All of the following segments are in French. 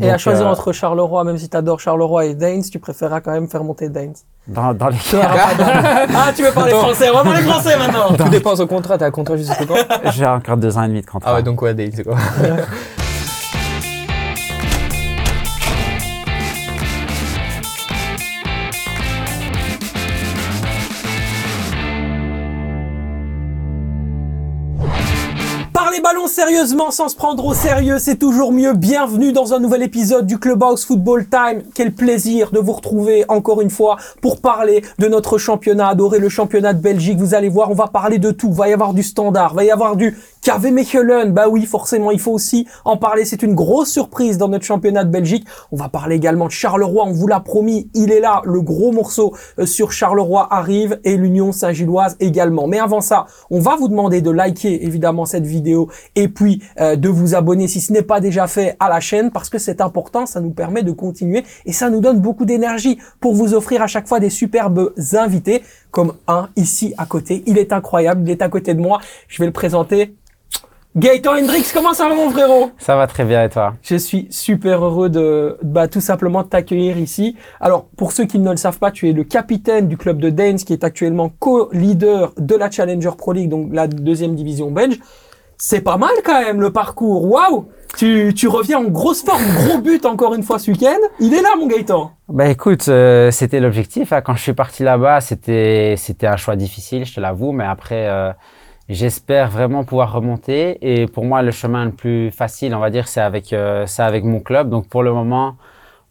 Et à choisir euh, entre Charleroi, même si tu adores Charleroi et Daines, tu préféreras quand même faire monter Daines. dans, dans les ah, tu veux parler français, vraiment les français maintenant Tout dépend son contrat. T'as un contrat jusqu'à quand? J'ai encore deux ans et demi de contrat. Ah ouais, donc ouais, Dale, c'est quoi? Sérieusement sans se prendre au sérieux, c'est toujours mieux. Bienvenue dans un nouvel épisode du Clubhouse Football Time. Quel plaisir de vous retrouver encore une fois pour parler de notre championnat adoré, le championnat de Belgique. Vous allez voir, on va parler de tout. Va y avoir du standard, va y avoir du KV Mechelen. Bah oui, forcément, il faut aussi en parler. C'est une grosse surprise dans notre championnat de Belgique. On va parler également de Charleroi. On vous l'a promis, il est là. Le gros morceau euh, sur Charleroi arrive et l'Union Saint-Gilloise également. Mais avant ça, on va vous demander de liker évidemment cette vidéo et puis euh, de vous abonner si ce n'est pas déjà fait à la chaîne parce que c'est important. Ça nous permet de continuer et ça nous donne beaucoup d'énergie pour vous offrir à chaque fois des superbes invités comme un ici à côté. Il est incroyable. Il est à côté de moi. Je vais le présenter. Gaëtan Hendrix, comment ça va mon frérot? Ça va très bien et toi? Je suis super heureux de bah, tout simplement de t'accueillir ici. Alors pour ceux qui ne le savent pas, tu es le capitaine du club de Daines qui est actuellement co-leader de la Challenger Pro League, donc la deuxième division belge. C'est pas mal quand même le parcours. Waouh tu, tu reviens en grosse forme, gros but encore une fois ce week-end. Il est là mon Gaëtan. Bah écoute, euh, c'était l'objectif. hein. Quand je suis parti là-bas, c'était c'était un choix difficile, je te l'avoue, mais après, euh, j'espère vraiment pouvoir remonter. Et pour moi, le chemin le plus facile, on va dire, c'est avec euh, avec mon club. Donc pour le moment,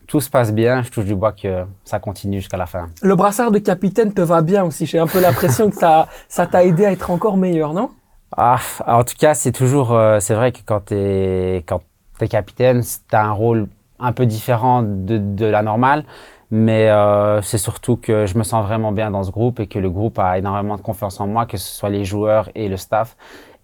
tout se passe bien. Je touche du bois que ça continue jusqu'à la fin. Le brassard de capitaine te va bien aussi. J'ai un peu l'impression que ça ça t'a aidé à être encore meilleur, non? Ah, en tout cas, c'est toujours, euh, c'est vrai que quand t'es quand t'es capitaine, t'as un rôle un peu différent de, de la normale, mais euh, c'est surtout que je me sens vraiment bien dans ce groupe et que le groupe a énormément de confiance en moi, que ce soit les joueurs et le staff.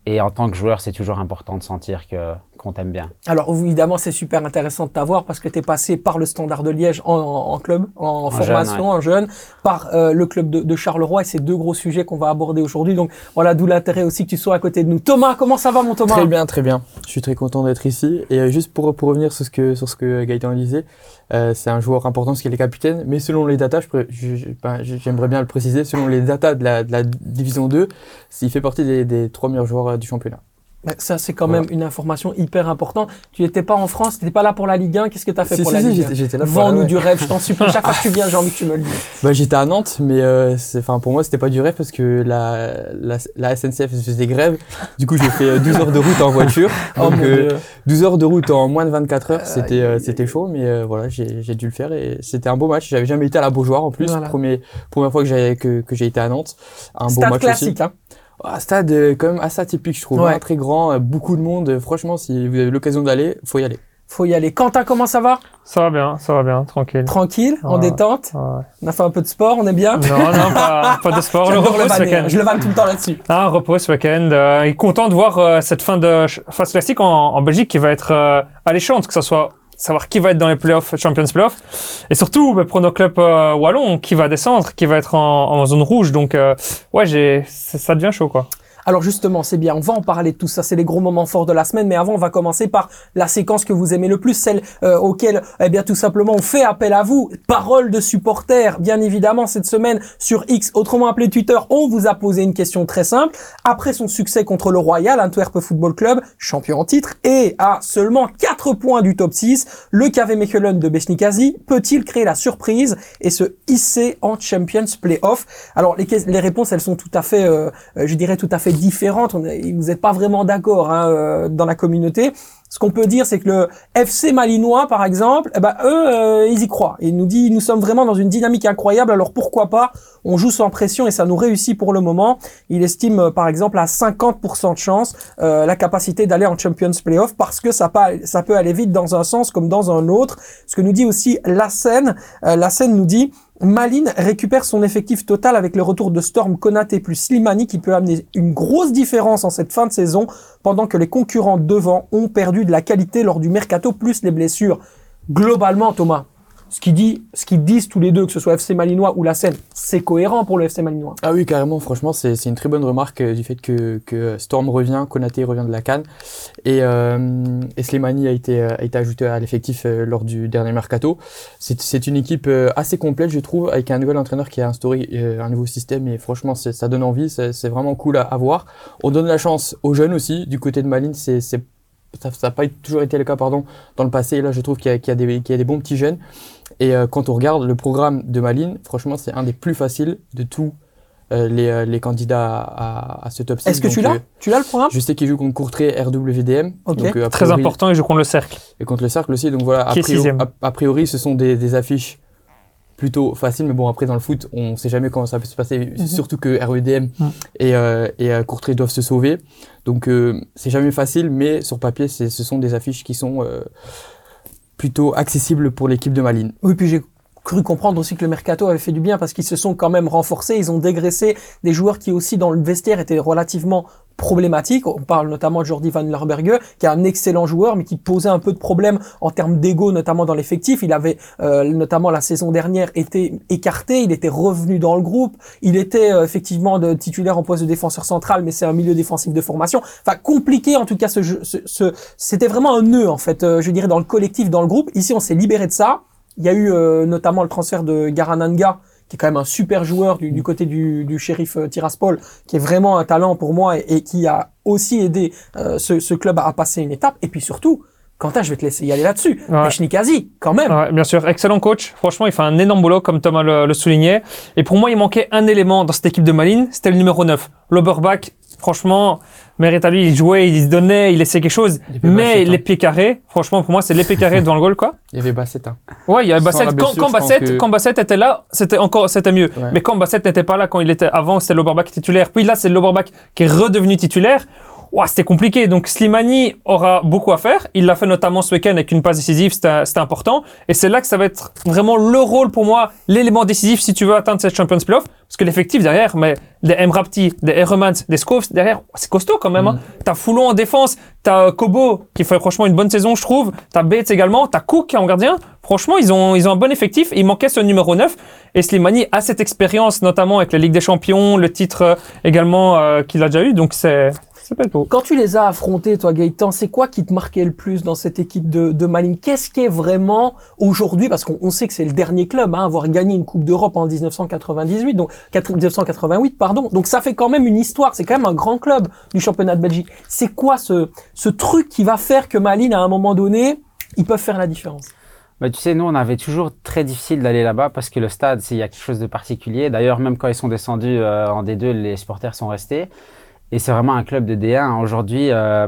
Et en tant que joueur, c'est toujours important de sentir que qu'on t'aime bien. Alors évidemment, c'est super intéressant de t'avoir parce que tu es passé par le Standard de Liège en, en- en club, en, jeune, formation, en jeune, par euh, le club de, de Charleroi et c'est deux gros sujets qu'on va aborder aujourd'hui. Donc voilà, d'où l'intérêt aussi que tu sois à côté de nous. Thomas, comment ça va mon Thomas? Très bien, très bien. Je suis très content d'être ici. Et euh, juste pour, pour revenir sur ce que, sur ce que Gaëtan disait, euh, c'est un joueur important parce qu'il est capitaine. Mais selon les datas, je pré- je- je- ben, j'aimerais bien le préciser, selon les datas de la, de la division 2, il fait partie des, des trois meilleurs joueurs euh, du championnat. Ça, c'est quand Voilà. même une information hyper importante. Tu n'étais pas en France, tu n'étais pas là pour la Ligue 1. Qu'est-ce que tu as fait Si, pour si, la si, Ligue 1 j'étais- j'étais là Vends-nous ouais. du rêve, je t'en supplie. Chaque fois que tu viens, j'ai envie que tu me le dises. Bah, j'étais à Nantes, mais euh, enfin pour moi c'était pas du rêve parce que la, la, la SNCF faisait grève. Du coup j'ai fait euh, 12 heures de route en voiture. Oh Donc mon euh, Dieu. 12 heures de route en moins de 24 heures, c'était euh, c'était chaud, mais euh, voilà j'ai dû le faire et c'était un beau match. J'avais jamais été à la Beaujoire en plus, Voilà. Premier, première fois que j'ai que, que j'ai été à Nantes. Un beau match classique, aussi. hein. Ah, stade euh, quand même assez atypique je trouve, Ouais. hein, très grand, euh, beaucoup de monde. Euh, Franchement si vous avez l'occasion d'aller, faut y aller. Faut y aller. Quentin, comment ça va? Ça va bien, ça va bien, tranquille. Tranquille, en Ouais. détente? Ouais. On a fait un peu de sport, on est bien? Non, non, pas, pas de sport. Le repos le ce week-end. Je le vanne tout le temps là-dessus. Ah, repos ce week-end. Euh, et content de voir euh, cette fin de phase classique en, en Belgique qui va être euh, alléchante, que ce soit savoir qui va être dans les playoffs, Champions Playoffs, et surtout bah, pour nos clubs euh, wallons, qui va descendre, qui va être en, en zone rouge. Donc, euh, ouais, j'ai, ça ça devient chaud, quoi. Alors justement, c'est bien, on va en parler de tout ça, c'est les gros moments forts de la semaine, mais avant, on va commencer par la séquence que vous aimez le plus, celle euh, auquel, eh bien, tout simplement, on fait appel à vous. Parole de supporters, bien évidemment, cette semaine sur X, autrement appelé Twitter, on vous a posé une question très simple. Après son succès contre le Royal, Antwerp Football Club, champion en titre, et à seulement 4 points du top 6, le KV Mechelen de Besnikazi peut-il créer la surprise et se hisser en Champions Playoff? Alors, les, les réponses, elles sont tout à fait, euh, euh, je dirais, tout à fait différentes. On est- vous n'êtes pas vraiment d'accord hein, euh, dans la communauté. Ce qu'on peut dire, c'est que le FC malinois, par exemple, eh ben, eux, euh, ils y croient. Ils nous dit, nous sommes vraiment dans une dynamique incroyable, alors pourquoi pas On joue sans pression et ça nous réussit pour le moment. Il estime, euh, par exemple, à 50% de chance euh, la capacité d'aller en Champions Playoff parce que ça, ça peut aller vite dans un sens comme dans un autre. Ce que nous dit aussi la scène, la scène nous dit Malines récupère son effectif total avec le retour de Storm, Konaté plus Slimani qui peut amener une grosse différence en cette fin de saison pendant que les concurrents devant ont perdu de la qualité lors du mercato plus les blessures. Globalement, Thomas, ce qu'ils dit, ce qu'ils disent tous les deux, que ce soit FC Malinois ou la Seine, c'est cohérent pour le FC Malinois. Ah oui, carrément. Franchement, c'est une très bonne remarque euh, du fait que, que Storm revient, Konaté revient de la Cannes et, euh, et Slimani a été, euh, a été ajouté à l'effectif euh, lors du dernier mercato. C'est une équipe euh, assez complète, je trouve, avec un nouvel entraîneur qui a instauré euh, un nouveau système et franchement, ça donne envie. C'est vraiment cool à, à voir. On donne la chance aux jeunes aussi. Du côté de Malines, c'est- ça n'a pas toujours été le cas pardon, dans le passé. Et là, je trouve qu'il y, a- qu'il y, des- qu'il y a des bons petits jeunes. Et euh, quand on regarde le programme de Malines, franchement, c'est un des plus faciles de tous euh, les, euh, les candidats à, à ce top 6. Est-ce que tu l'as euh, Tu l'as le programme? Je sais qu'ils jouent contre Courtrai, RWDM. Ok. Donc, euh, a Très priori- important, et je contre le cercle. Et contre le Cercle aussi. Donc voilà, a Qui est priori, sixième. a, a priori, ce sont des, des affiches plutôt faciles. Mais bon, après, dans le foot, on sait jamais comment ça peut se passer. Mhm. Surtout que Mhm. et, euh, et euh, Courtrai doivent se sauver. Donc euh, c'est jamais facile, mais sur papier, ce sont des affiches qui sont euh, plutôt accessibles pour l'équipe de Malines. Oui, puis j'ai cru comprendre aussi que le mercato avait fait du bien parce qu'ils se sont quand même renforcés, ils ont dégraissé des joueurs qui aussi dans le vestiaire étaient relativement problématiques. On parle notamment de Jordi Van Lerberge, qui est un excellent joueur, mais qui posait un peu de problème en termes d'ego, notamment dans l'effectif. Il avait euh, notamment la saison dernière été écarté, il était revenu dans le groupe, il était euh, effectivement de titulaire en poste de défenseur central, mais c'est un milieu défensif de formation. Enfin, compliqué en tout cas. Ce, ce, ce- c'était vraiment un nœud en fait, euh, je dirais dans le collectif, dans le groupe. Ici, on s'est libéré de ça. Il y a eu euh, notamment le transfert de Garananga, qui est quand même un super joueur du, du côté du, du shérif euh, Tiraspol, qui est vraiment un talent pour moi et, et qui a aussi aidé euh, ce, ce club à passer une étape. Et puis surtout, Quentin, je vais te laisser y aller là-dessus. Ouais. Quand même. Ouais, bien sûr, excellent coach. Franchement, il fait un énorme boulot, comme Thomas le, le soulignait. Et pour moi, il manquait un élément dans cette équipe de Malines, c'était le numéro 9. L'Oberbach, franchement, mérite à lui, il jouait, il se donnait, il laissait quelque chose. Mais les pieds carrés, franchement, pour moi, c'est les pieds carrés devant le goal, quoi. Il y avait Bassett. Hein. Ouais, il y avait Bassett. Quand, quand Bassett, que- quand Bassett était là, c'était encore, c'était mieux. Ouais. Mais quand Bassett n'était pas là, quand il était avant, c'était l'Oberbach titulaire. Puis là, c'est l'Oberbach qui est redevenu titulaire. Ouah, c'était compliqué. Donc Slimani aura beaucoup à faire. Il l'a fait notamment ce week-end avec une passe décisive, c'était important. Et c'est là que ça va être vraiment le rôle pour moi, l'élément décisif si tu veux atteindre cette Champions Playoff. Parce que l'effectif derrière, mais des Emrapti, des Heremans, des Scopes derrière, c'est costaud quand même. Hein. T'as Foulon en défense, t'as euh, Kobo qui fait franchement une bonne saison, je trouve. T'as Bates également, t'as Cook qui est en gardien. Franchement, ils ont, ils ont un bon effectif. Il manquait ce numéro 9. Et Slimani a cette expérience, notamment avec la Ligue des Champions, le titre euh, également euh, qu'il a déjà eu. Donc c'est, c'est pas beau. Quand tu les as affrontés, toi, Gaëtan, c'est quoi qui te marquait le plus dans cette équipe de, de Malines? Qu'est-ce qui est vraiment aujourd'hui, parce qu'on on sait que c'est le dernier club hein, à avoir gagné une Coupe d'Europe en 1998, donc 1988, pardon. Donc ça fait quand même une histoire. C'est quand même un grand club du championnat de Belgique. C'est quoi ce, ce truc qui va faire que Malines, à un moment donné, ils peuvent faire la différence? Bah, tu sais, nous, on avait toujours très difficile d'aller là-bas parce que le stade, il y a quelque chose de particulier. D'ailleurs, même quand ils sont descendus euh, en D2, les supporters sont restés. Et c'est vraiment un club de D1. Aujourd'hui, euh,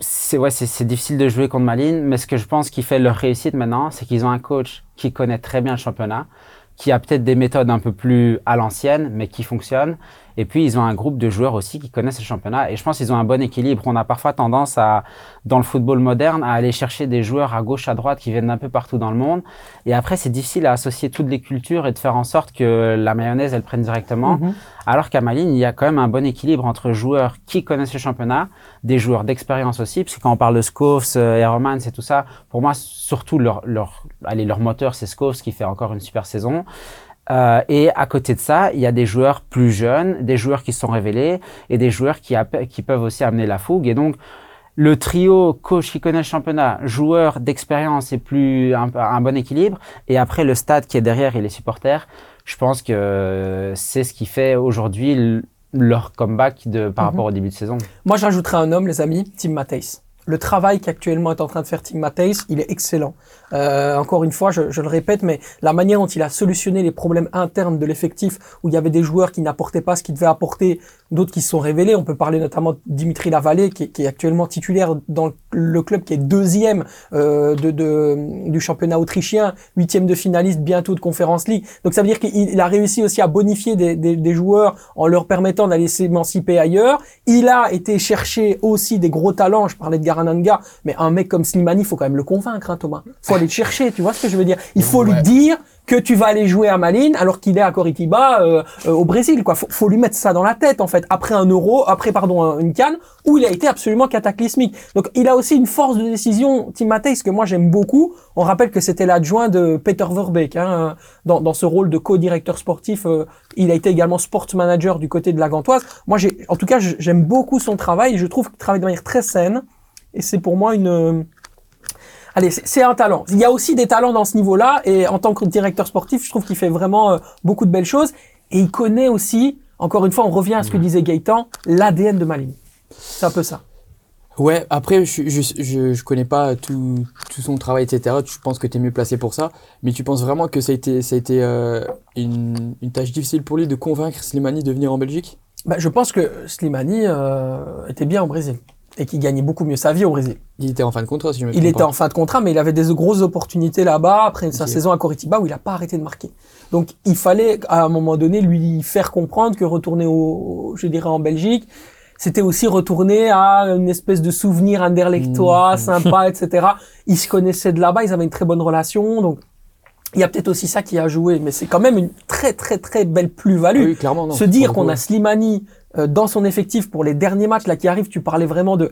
c'est difficile de jouer contre Malines, mais ce que je pense qui fait leur réussite maintenant, c'est qu'ils ont un coach qui connaît très bien le championnat, qui a peut-être des méthodes un peu plus à l'ancienne, mais qui fonctionnent. Et puis, ils ont un groupe de joueurs aussi qui connaissent le championnat. Et je pense qu'ils ont un bon équilibre. On a parfois tendance à, dans le football moderne, à aller chercher des joueurs à gauche, à droite qui viennent d'un peu partout dans le monde. Et après, c'est difficile à associer toutes les cultures et de faire en sorte que la mayonnaise, elle prenne directement. Mhm. Alors qu'à Malines, il y a quand même un bon équilibre entre joueurs qui connaissent le championnat, des joueurs d'expérience aussi, parce que quand on parle de Scopes, euh, Hermans et tout ça, pour moi, surtout leur, leur, allez, leur moteur, c'est Scopes qui fait encore une super saison. Euh, et à côté de ça, il y a des joueurs plus jeunes, des joueurs qui se sont révélés et des joueurs qui, peuvent aussi amener la fougue. Et donc, le trio coach qui connaît le championnat, joueur d'expérience et plus un, un bon équilibre, et après le stade qui est derrière et les supporters, je pense que c'est ce qui fait aujourd'hui leur comeback de, par Mhm. rapport au début de saison. Moi, je rajouterai un homme, les amis, Tim Matthijs. Le travail qu'actuellement est en train de faire Tim Matthijs, il est excellent. Euh, encore une fois, je, je le répète, mais la manière dont il a solutionné les problèmes internes de l'effectif, où il y avait des joueurs qui n'apportaient pas ce qu'ils devaient apporter, d'autres qui se sont révélés. On peut parler notamment de Dimitri Lavallée, qui, qui est actuellement titulaire dans le- le club qui est deuxième euh, de, de- du championnat autrichien, huitième de finaliste bientôt de Conference League. Donc ça veut dire qu'il il a réussi aussi à bonifier des, des, des joueurs en leur permettant d'aller s'émanciper ailleurs. Il a été chercher aussi des gros talents. Je parlais de Garananga, mais un mec comme Slimani, il faut quand même le convaincre, hein, Thomas. faut aller le chercher, tu vois ce que je veux dire? Il faut lui Ouais. dire, que tu vas aller jouer à Malines alors qu'il est à Coritiba euh, euh, au Brésil. Quoi, faut, faut lui mettre ça dans la tête en fait. Après un euro, après pardon un- une canne où il a été absolument cataclysmique. Donc il a aussi une force de décision, Tim Matthijs, que moi j'aime beaucoup. On rappelle que c'était l'adjoint de Peter Verbeek hein, dans, dans ce rôle de co-directeur sportif. euh, il a été également sport manager du côté de la Gantoise. Moi, j'ai, en tout cas, j'aime beaucoup son travail. Je trouve qu'il travaille de manière très saine. Et c'est pour moi une, Allez, c'est un talent. Il y a aussi des talents dans ce niveau-là, et en tant que directeur sportif, je trouve qu'il fait vraiment euh, beaucoup de belles choses. Et il connaît aussi, encore une fois, on revient à ce que disait Gaëtan, l'ADN de Malines. C'est un peu ça. Ouais, après, je, je, je, je connais pas tout, tout son travail, etc. Je pense que tu es mieux placé pour ça. Mais tu penses vraiment que ça a été, ça a été euh, une, une tâche difficile pour lui de convaincre Slimani de venir en Belgique? Bah, je pense que Slimani euh, était bien au Brésil et qu'il gagnait beaucoup mieux sa vie au Brésil. Il était en fin de contrat, si je me Il était en fin de contrat, mais il avait des grosses opportunités là-bas après sa saison à Coritiba où il n'a pas arrêté de marquer. Donc il fallait à un moment donné lui faire comprendre que retourner au, je dirais en Belgique, c'était aussi retourner à une espèce de souvenir anderlechtois, Mhm. sympa, etc. Ils se connaissaient de là-bas, ils avaient une très bonne relation, donc il y a peut-être aussi ça qui a joué, mais c'est quand même une très très très belle plus-value. Oui, clairement, non. Se dire qu'on a Slimani dans son effectif pour les derniers matchs là qui arrivent, tu parlais vraiment de,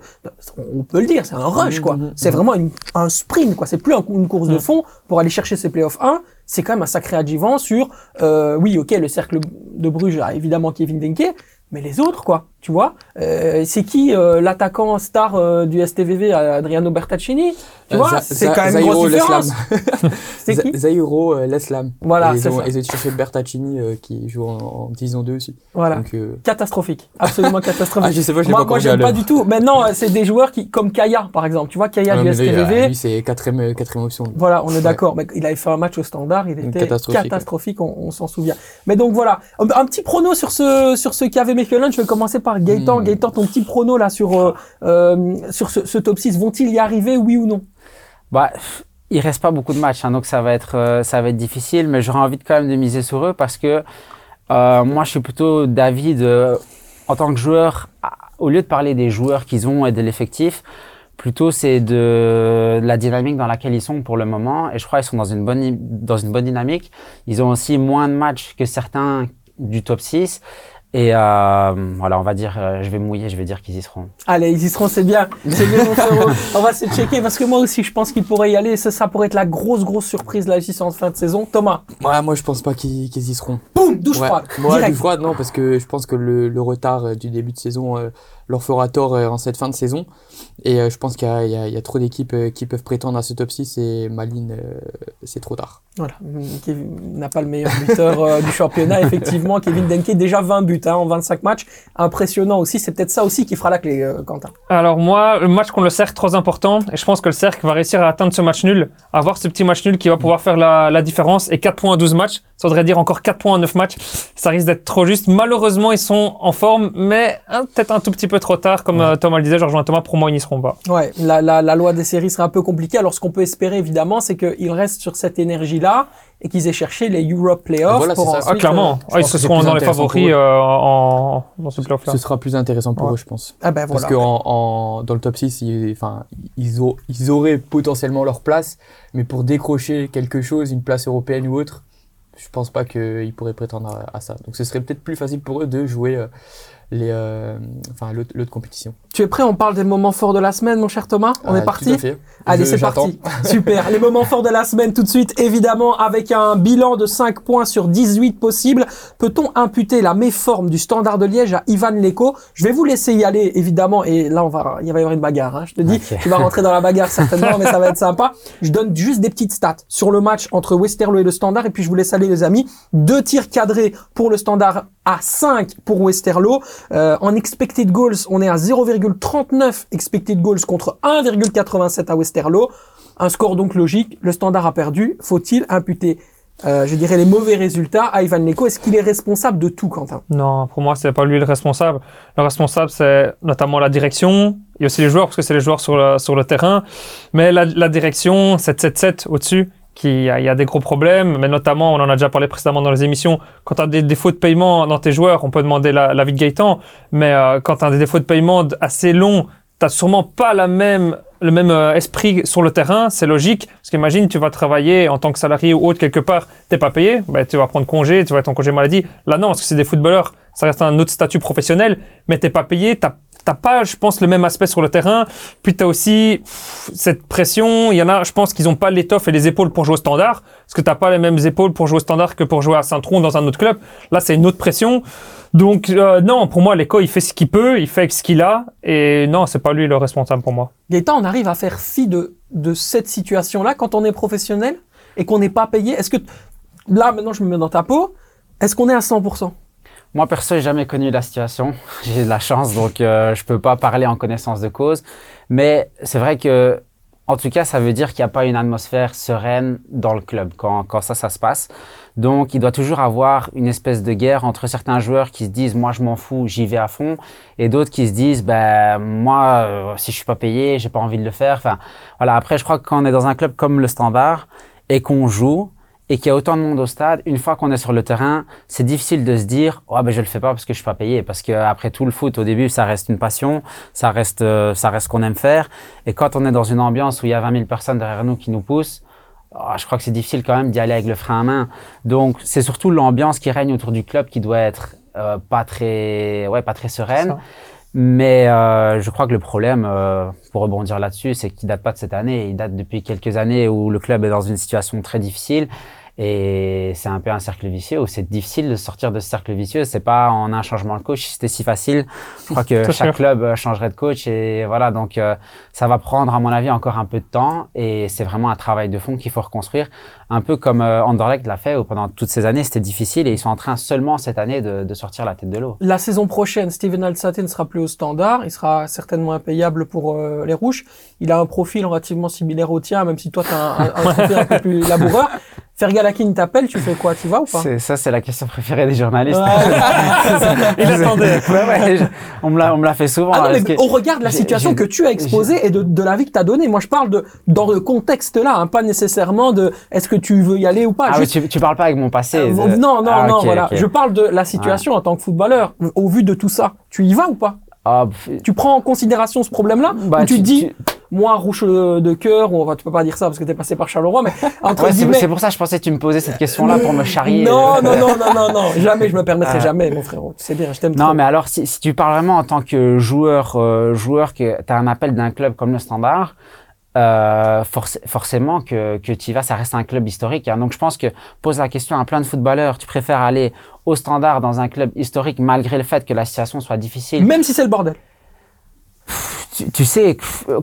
on peut le dire, c'est un rush Mhm, quoi. mhm, C'est mhm. vraiment une- un sprint quoi. C'est plus un- une course de fond pour aller chercher ses playoffs 1. C'est quand même un sacré adjuvant sur, euh, oui ok le cercle de Bruges a évidemment Kevin Denke, mais les autres quoi. Tu vois, Euh, c'est qui euh, l'attaquant star euh, du STVV Adriano Bertaccini? Tu vois, c'est quand même Zairo grosse différence. C'est qui? Zairo Leslam. Voilà, ils c'est ont, ça. ils ont cherché Bertaccini qui joue en, en Division 2 aussi. Voilà, Donc, catastrophique, absolument catastrophique. Ah, je sais pas, je moi, pas moi j'aime pas du tout. Maintenant, c'est des joueurs qui, comme Kaya, par exemple. Tu vois, Kaya ah, du lui, STVV. lui, c'est quatrième, quatrième option. Voilà, on est d'accord. Il avait fait un match au standard, il était Catastrophique, catastrophique, on, on s'en souvient. Mais donc voilà, un, un petit prono sur ce sur ce KV Mechelen. Je vais commencer par Gaëtan. Hmm. Gaëtan, ton petit prono là sur euh, euh, sur ce, ce top 6, vont-ils y arriver, oui ou non? Bah, il reste pas beaucoup de matchs, hein, donc ça va être euh, ça va être difficile, mais j'aurais envie de quand même de miser sur eux parce que euh, moi je suis plutôt d'avis de, en tant que joueur, au lieu de parler des joueurs qu'ils ont et de l'effectif, plutôt c'est de la dynamique dans laquelle ils sont pour le moment. Et je crois qu'ils sont dans une bonne dans une bonne dynamique. Ils ont aussi moins de matchs que certains du top 6. Et euh, voilà, on va dire, euh, je vais mouiller, je vais dire qu'ils y seront. Allez, ils y seront, c'est bien. C'est bien, mon frérot. On va se checker parce que moi aussi, je pense qu'ils pourraient y aller. Ça, ça pourrait être la grosse, grosse surprise là, ici, en fin de saison. Thomas, Ouais, moi, je pense pas qu'ils y seront. boum, douche ouais. froide. Moi, direct. douche froide, non, parce que je pense que le, le retard euh, du début de saison euh, leur fera tort euh, en cette fin de saison. Et euh, je pense qu'il y, a- y y trop d'équipes euh, qui peuvent prétendre à ce top 6 et Malines, euh, c'est trop tard. Voilà, Kevin n'a pas le meilleur buteur euh, du championnat, effectivement. Kevin Denke, déjà 20 buts hein, en 25 matchs. Impressionnant aussi. C'est peut-être ça aussi qui fera la clé, euh, Quentin. Alors moi, le match contre le cercle, trop important. Et je pense que le cercle va réussir à atteindre ce match nul, avoir ce petit match nul qui va pouvoir faire la, la différence. Et 4 points en 12 matchs, ça voudrait dire encore 4 points en 9 matchs. Ça risque d'être trop juste. Malheureusement, ils sont en forme, mais hein, peut-être un tout petit peu trop tard. Comme euh, Thomas le disait, je rejoins Thomas, pour moi, ils n'y seront pas. Ouais, la, la, la loi des séries sera un peu compliquée. Alors, ce qu'on peut espérer, évidemment, c'est qu'ils restent sur cette énergie-là et qu'ils aient cherché les Europe Playoffs Voilà, pour c'est ça. ensuite, Ah, clairement. euh, Ah, ils que seront dans les favoris euh, en, dans ce playoff-là. Ce sera plus intéressant pour Ouais. eux, je pense. ah ben Parce voilà. que en, en- dans le top 6, ils, enfin, ils, au- ils auraient potentiellement leur place, mais pour décrocher quelque chose, une place européenne ou autre, je pense pas qu'ils pourraient prétendre à, à ça. Donc ce serait peut-être plus facile pour eux de jouer euh, les, euh, enfin, l'autre l'autre compétition. Tu es prêt? On parle des moments forts de la semaine, mon cher Thomas On Ah, est tout parti à fait. Allez, Je- c'est j'attends. parti. Super. Les moments forts de la semaine tout de suite, évidemment, avec un bilan de 5 points sur 18 possibles. Peut-on imputer la méforme du Standard de Liège à Ivan Leko? Je vais vous laisser y aller, évidemment, et là, on va, il va y avoir une bagarre. Hein, je te dis, Ok. tu vas rentrer dans la bagarre certainement, mais ça va être sympa. Je donne juste des petites stats sur le match entre Westerlo et le Standard, et puis je vous laisse aller, les amis. Deux tirs cadrés pour le Standard à 5 pour Westerlo. Euh, en expected goals, on est à 0,39 expected goals contre 1,87 à Westerlo. Un score donc logique. Le standard a perdu. Faut-il imputer, euh, je dirais, les mauvais résultats à Ivan Leko? Est-ce qu'il est responsable de tout, Quentin? Non, pour moi, c'est pas lui le responsable. Le responsable, c'est notamment la direction. Il y a aussi les joueurs, parce que c'est les joueurs sur le, terrain. Mais la direction, 7-7-7 au-dessus, qui, il y a des gros problèmes. Mais notamment, on en a déjà parlé précédemment dans les émissions, quand tu as des défauts de paiement dans tes joueurs, on peut demander la- l'avis de Gaëtan. Mais euh, quand tu as des défauts de paiement assez longs, t'as sûrement pas la même le même euh, esprit sur le terrain, c'est logique. Parce qu'imagine, tu vas travailler en tant que salarié ou autre quelque part, t'es pas payé, ben, tu vas prendre congé, tu vas être en congé maladie. Là, non, parce que c'est des footballeurs, ça reste un autre statut professionnel, mais t'es pas payé, t'as t'as pas, je pense, le même aspect sur le terrain. Puis tu as aussi cette pression. Il y en a, je pense, qu'ils ont pas l'étoffe et les épaules pour jouer au standard. Parce que t'as pas les mêmes épaules pour jouer au standard que pour jouer à Saint-Tron dans un autre club. Là, c'est une autre pression. Donc, euh, non, pour moi, l'écho, il fait ce qu'il peut, il fait ce qu'il a. Et non, c'est pas lui le responsable pour moi. Gaëtan, on arrive à faire fi de, de cette situation-là quand on est professionnel et qu'on n'est pas payé. Est-ce que, là, maintenant, je me mets dans ta peau, est-ce qu'on est à 100% Moi, perso, j'ai jamais connu la situation. J'ai de la chance, donc euh, je peux pas parler en connaissance de cause. Mais c'est vrai que, en tout cas, ça veut dire qu'il n'y a pas une atmosphère sereine dans le club quand, quand ça, ça se passe. Donc, il doit toujours avoir une espèce de guerre entre certains joueurs qui se disent, moi, je m'en fous, j'y vais à fond, et d'autres qui se disent, ben, moi, euh, si je suis pas payé, j'ai pas envie de le faire. Enfin, voilà. Après, je crois que quand on est dans un club comme le Standard et qu'on joue, et qu'il y a autant de monde au stade, une fois qu'on est sur le terrain, c'est difficile de se dire oh, ben je le fais pas parce que je suis pas payé parce que après tout le foot au début ça reste une passion, ça reste euh, ça reste ce qu'on aime faire et quand on est dans une ambiance où il y a 20 000 personnes derrière nous qui nous poussent, oh, je crois que c'est difficile quand même d'y aller avec le frein à main. Donc c'est surtout l'ambiance qui règne autour du club qui doit être euh, pas très ouais pas très sereine. Mais euh, je crois que le problème, euh, pour rebondir là-dessus, c'est qu'il date pas de cette année. Il date depuis quelques années où le club est dans une situation très difficile. Et c'est un peu un cercle vicieux où c'est difficile de sortir de ce cercle vicieux. C'est pas en un changement de coach. Si c'était si facile, je crois que chaque sûr. club euh, changerait de coach. Et voilà, donc euh, ça va prendre, à mon avis, encore un peu de temps. Et c'est vraiment un travail de fond qu'il faut reconstruire. Un peu comme euh, Anderlecht l'a fait, où pendant toutes ces années, c'était difficile. Et ils sont en train seulement cette année de, de sortir la tête de l'eau. La saison prochaine, Steven Alsate ne sera plus au standard. Il sera certainement impayable pour euh, les Rouges. Il a un profil relativement similaire au tien, même si toi, tu as un, un, un profil un peu plus laboureur. Fergalakin t'appelle, tu fais quoi Tu vas ou pas? C'est- Ça, c'est la question préférée des journalistes. Il attendait. Ouais, ouais, je- on me l'a, fait souvent. Ah non, parce mais on regarde la situation que tu as exposée et de, de la vie que tu as donnée. Moi, je parle de dans le contexte-là, hein, pas nécessairement de est-ce que tu veux y aller ou pas. Ah tu, tu parles pas avec mon passé. Euh, de- non, non, Ah, non, voilà. Je parle de la situation en tant que footballeur. Au vu de tout ça, tu y vas ou pas? Ah, pff, Tu prends en considération ce problème-là bah, Ou tu, tu- dis, tu- moi, rouge de cœur, ou enfin, tu peux pas dire ça parce que t'es passé par Charleroi, mais entre Ouais, c'est, guillemets. c'est pour ça que je pensais que tu me posais cette question-là pour me charrier. Non, euh. non, non, non, non, non, jamais, je me permettrai Ah. jamais, mon frérot. Sais bien, je t'aime Non, trop. mais alors, si, si tu parles vraiment en tant que joueur, euh, joueur que tu as un appel d'un club comme le Standard, euh, forc- forcément que, que tu y vas, ça reste un club historique. hein. Donc, je pense que pose la question à plein de footballeurs, tu préfères aller au Standard dans un club historique malgré le fait que la situation soit difficile? Même si c'est le bordel. tu, tu sais,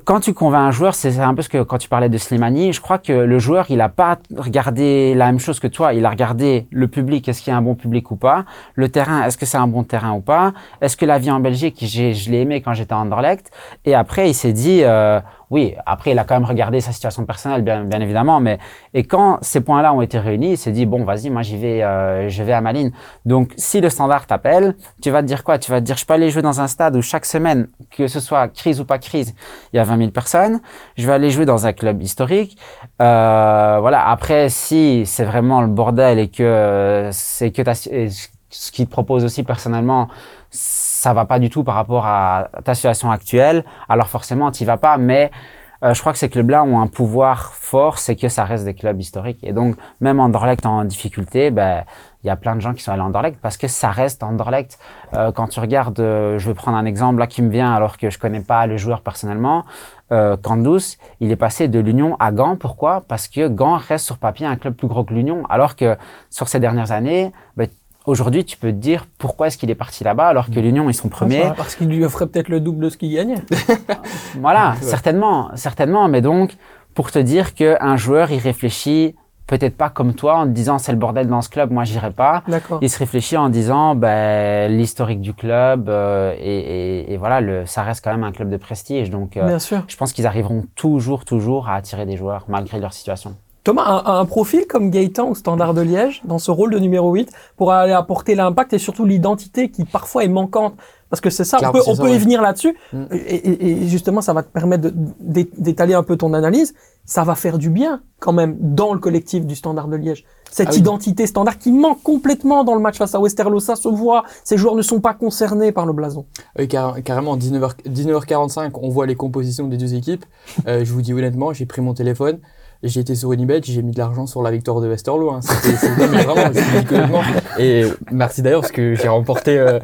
quand tu convaincs un joueur, c'est un peu ce que quand tu parlais de Slimani, je crois que le joueur, il a pas regardé la même chose que toi. Il a regardé le public, est-ce qu'il y a un bon public ou pas? Le terrain, est-ce que c'est un bon terrain ou pas? Est-ce que la vie en Belgique, je l'ai aimé quand j'étais à Anderlecht? Et après, il s'est dit, euh, oui, après, il a quand même regardé sa situation personnelle, bien, bien évidemment, mais et quand ces points-là ont été réunis, il s'est dit, bon, vas-y, moi, j'y vais, euh, je vais à Malines. Donc, si le standard t'appelle, tu vas te dire quoi? Tu vas te dire, je peux aller jouer dans un stade où chaque semaine, que ce soit crise ou pas crise, il y a 20 000 personnes. Je vais aller jouer dans un club historique. Euh, voilà. Après, si c'est vraiment le bordel et que c'est que ce qu'il te propose aussi personnellement, ça va pas du tout par rapport à ta situation actuelle. Alors forcément, tu vas pas. Mais euh, je crois que ces clubs-là ont un pouvoir fort, c'est que ça reste des clubs historiques. Et donc, même Anderlecht en difficulté, ben, il y a plein de gens qui sont allés à Anderlecht parce que ça reste Anderlecht. Euh, quand tu regardes, euh, je vais prendre un exemple là qui me vient alors que je connais pas le joueur personnellement. Euh, il est passé de l'Union à Gand. Pourquoi? Parce que Gand reste sur papier un club plus gros que l'Union. Alors que sur ces dernières années, ben, aujourd'hui, tu peux te dire pourquoi est-ce qu'il est parti là-bas alors que l'Union ils sont premiers. Parce qu'il lui offrait peut-être le double de ce qu'il gagnait. Voilà, certainement, certainement. Mais donc, pour te dire qu'un joueur, il réfléchit peut-être pas comme toi en te disant c'est le bordel dans ce club, moi j'irai pas. D'accord. Il se réfléchit en disant ben, l'historique du club euh, et, et, et voilà, le, ça reste quand même un club de prestige. Donc, euh, Bien sûr. je pense qu'ils arriveront toujours, toujours à attirer des joueurs malgré leur situation. Thomas a un, un, profil comme Gaëtan au Standard de Liège, dans ce rôle de numéro 8, pour aller apporter l'impact et surtout l'identité qui parfois est manquante. Parce que c'est ça, on peut, on peut y venir là-dessus. Mm. Et, et, et, justement, ça va te permettre d'étaler un peu ton analyse. Ça va faire du bien quand même dans le collectif du Standard de Liège. Cette ah identité standard qui manque complètement dans le match face à Westerlo, ça se voit. Ces joueurs ne sont pas concernés par le blason. Oui, car, carrément, 19h, 19h45, on voit les compositions des deux équipes. Euh, je vous dis honnêtement, j'ai pris mon téléphone, j'ai été sur Unibet, j'ai mis de l'argent sur la victoire de Westerlo. Hein. C'était, vraiment, je Et merci d'ailleurs parce que j'ai remporté euh,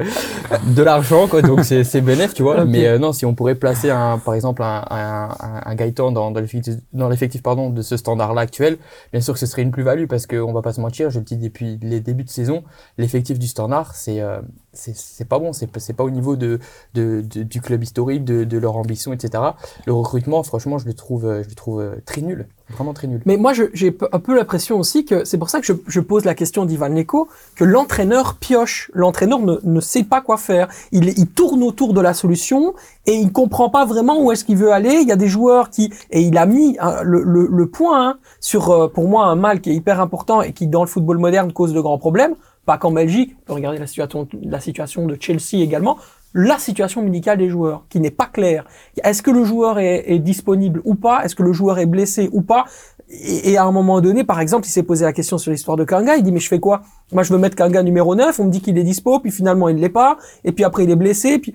de l'argent, quoi. Donc c'est, c'est bénéf, tu vois. Mais euh, non, si on pourrait placer un, par exemple, un, un, un Gaëtan dans, dans l'effectif, dans l'effectif, pardon, de ce standard-là actuel, bien sûr que ce serait une plus-value parce qu'on va pas se mentir, je le dis depuis les débuts de saison, l'effectif du standard, c'est, euh, c'est, pas bon, c'est, pas au niveau de, de, du club historique, de, de leur ambition, etc. Le recrutement, franchement, je le trouve, je le trouve très nul. Vraiment très nul. Mais moi, j'ai un peu l'impression aussi que c'est pour ça que je, je pose la question d'Ivan Leko, que l'entraîneur pioche. L'entraîneur ne, ne, sait pas quoi faire. Il, il, tourne autour de la solution et il comprend pas vraiment où est-ce qu'il veut aller. Il y a des joueurs qui et il a mis hein, le, le, le, point hein, sur euh, pour moi un mal qui est hyper important et qui dans le football moderne cause de grands problèmes. Pas qu'en Belgique. On peut regarder la situation, la situation de Chelsea également. La situation médicale des joueurs, qui n'est pas claire. Est-ce que le joueur est, disponible ou pas? Est-ce que le joueur est blessé ou pas? Et, et, à un moment donné, par exemple, il s'est posé la question sur l'histoire de Kanga, il dit mais je fais quoi? Moi je veux mettre Kanga numéro 9, on me dit qu'il est dispo, puis finalement il ne l'est pas, et puis après il est blessé, puis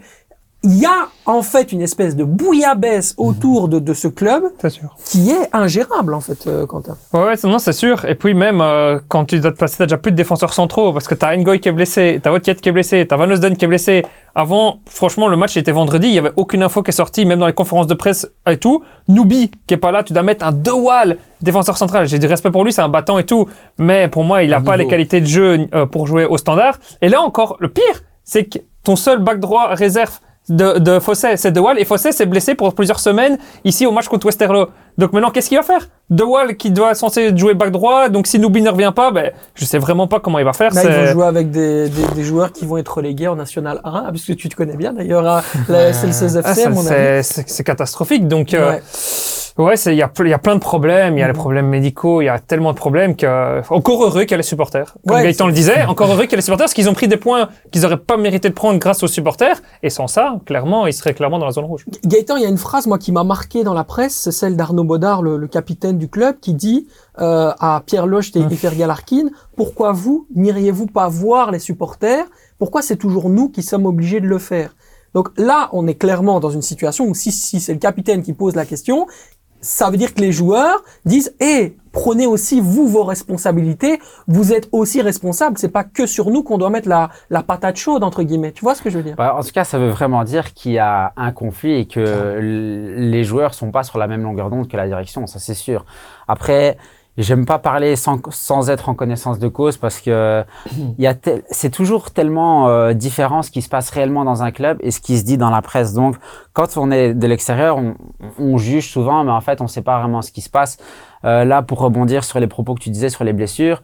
il y a en fait une espèce de bouillabaisse autour de, de ce club sûr. qui est ingérable en fait, euh, Quentin. Ouais, non, c'est sûr. Et puis même euh, quand tu dois te passer, t'as déjà plus de défenseurs centraux parce que t'as Ngoy qui est blessé, t'as Wotiet qui est blessé, t'as Van Osden qui est blessé. Avant, franchement, le match était vendredi, il y avait aucune info qui est sortie, même dans les conférences de presse et tout. Nubi qui est pas là, tu dois mettre un Dewal défenseur central. J'ai du respect pour lui, c'est un battant et tout, mais pour moi, il a pas les qualités de jeu euh, pour jouer au standard. Et là encore, le pire, c'est que ton seul back droit réserve de, de Fossé, c'est De Wall. Et Fossé s'est blessé pour plusieurs semaines ici au match contre Westerlo. Donc maintenant, qu'est-ce qu'il va faire? De Wall qui doit censé jouer back droit. Donc si Nubi ne revient pas, ben, je sais vraiment pas comment il va faire. Là, il va jouer avec des, des, des, joueurs qui vont être relégués en National 1, puisque tu te connais bien d'ailleurs, hein, la SLCFC, ah, à mon avis. C'est catastrophique. Donc, euh, ouais. Ouais, il y a, y a plein de problèmes. Il y a les problèmes médicaux. Il y a tellement de problèmes que encore heureux qu'il y a les supporters. Comme ouais, Gaëtan le disait, encore heureux qu'il y a les supporters parce qu'ils ont pris des points qu'ils auraient pas mérité de prendre grâce aux supporters. Et sans ça, clairement, ils seraient clairement dans la zone rouge. Gaëtan, il y a une phrase moi qui m'a marqué dans la presse, c'est celle d'Arnaud Baudard, le, le, capitaine du club, qui dit euh, à Pierre Loche et, et Fergal Harkin, pourquoi vous n'iriez-vous pas voir les supporters? Pourquoi c'est toujours nous qui sommes obligés de le faire? Donc là, on est clairement dans une situation où si, si c'est le capitaine qui pose la question, ça veut dire que les joueurs disent "Eh, prenez aussi vous vos responsabilités, vous êtes aussi responsable, c'est pas que sur nous qu'on doit mettre la la patate chaude entre guillemets." Tu vois ce que je veux dire? Bah, En tout cas, ça veut vraiment dire qu'il y a un conflit et que les joueurs sont pas sur la même longueur d'onde que la direction, ça c'est sûr. Après, J'aime pas parler sans, sans être en connaissance de cause parce que c'est toujours tellement euh, différent ce qui se passe réellement dans un club et ce qui se dit dans la presse. Donc, quand on est de l'extérieur, on, juge souvent, mais en fait, on sait pas vraiment ce qui se passe. Euh, là, pour rebondir sur les propos que tu disais sur les blessures,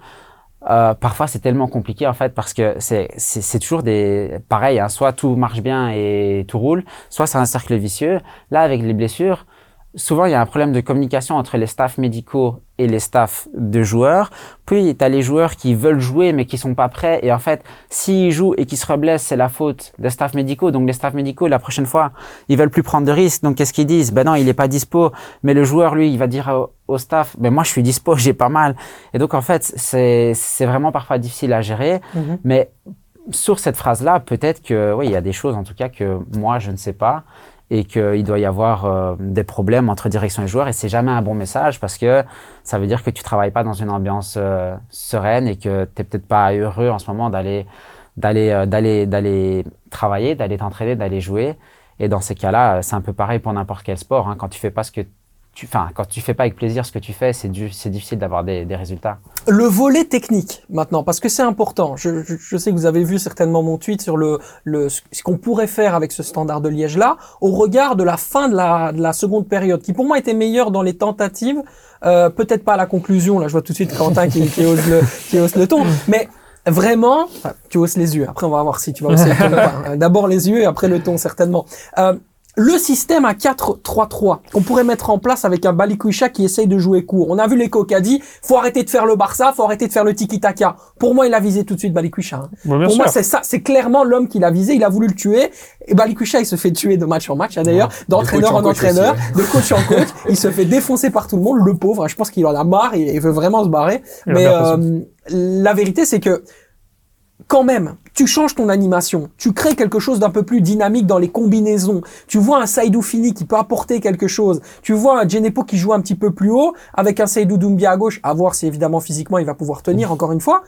euh, parfois c'est tellement compliqué en fait parce que c'est toujours des pareil. Hein, soit tout marche bien et tout roule, soit c'est un cercle vicieux. Là, avec les blessures souvent il y a un problème de communication entre les staffs médicaux et les staffs de joueurs. Puis tu as les joueurs qui veulent jouer mais qui sont pas prêts et en fait s'ils jouent et qu'ils se reblessent c'est la faute des staffs médicaux. Donc les staffs médicaux la prochaine fois ils veulent plus prendre de risques. Donc qu'est-ce qu'ils disent? Ben non il est pas dispo. Mais le joueur lui il va dire au, au staff ben moi je suis dispo j'ai pas mal. Et donc en fait c'est vraiment parfois difficile à gérer. Mm-hmm. Mais sur cette phrase là peut-être que oui il y a des choses en tout cas que moi je ne sais pas et qu'il doit y avoir euh, des problèmes entre direction et joueurs et c'est jamais un bon message parce que ça veut dire que tu travailles pas dans une ambiance euh, sereine et que tu peut-être pas heureux en ce moment d'aller d'aller euh, d'aller d'aller travailler, d'aller t'entraîner, d'aller jouer et dans ces cas-là, c'est un peu pareil pour n'importe quel sport hein. quand tu fais pas ce que tu, enfin, quand tu fais pas avec plaisir ce que tu fais, c'est difficile d'avoir des, des, résultats. Le volet technique maintenant, parce que c'est important. Je, je, je, sais que vous avez vu certainement mon tweet sur le, le ce qu'on pourrait faire avec ce standard de Liège là, au regard de la fin de la, de la seconde période, qui pour moi était meilleure dans les tentatives. Euh, Peut-être pas à la conclusion. Là, je vois tout de suite Quentin qui, qui, ose le, qui ose le ton, mais vraiment, tu hausses les yeux. Après, on va voir si tu vas hausser le ton. D'abord les yeux et après le ton certainement. Euh, le système à 4-3-3 qu'on pourrait mettre en place avec un Balikwisha qui essaye de jouer court. On a vu les a dit, faut arrêter de faire le Barça, faut arrêter de faire le tiki-taka. Pour moi, il a visé tout de suite Balikwisha. hein. Bon, bien Pour moi, c'est ça, c'est clairement l'homme qu'il a visé, il a voulu le tuer. Et Balikwisha, il se fait tuer de match en match, hein, d'ailleurs, d'entraîneur en entraîneur, aussi, de coach en coach. il se fait défoncer par tout le monde, le pauvre. Je pense qu'il en a marre, il il veut vraiment se barrer. Il Mais euh, la vérité, c'est que quand même, tu changes ton animation, tu crées quelque chose d'un peu plus dynamique dans les combinaisons. Tu vois un Saïdou Fini qui peut apporter quelque chose. Tu vois un Genepo qui joue un petit peu plus haut avec un Saïdou Doumbia à gauche. À voir si évidemment physiquement il va pouvoir tenir encore une fois.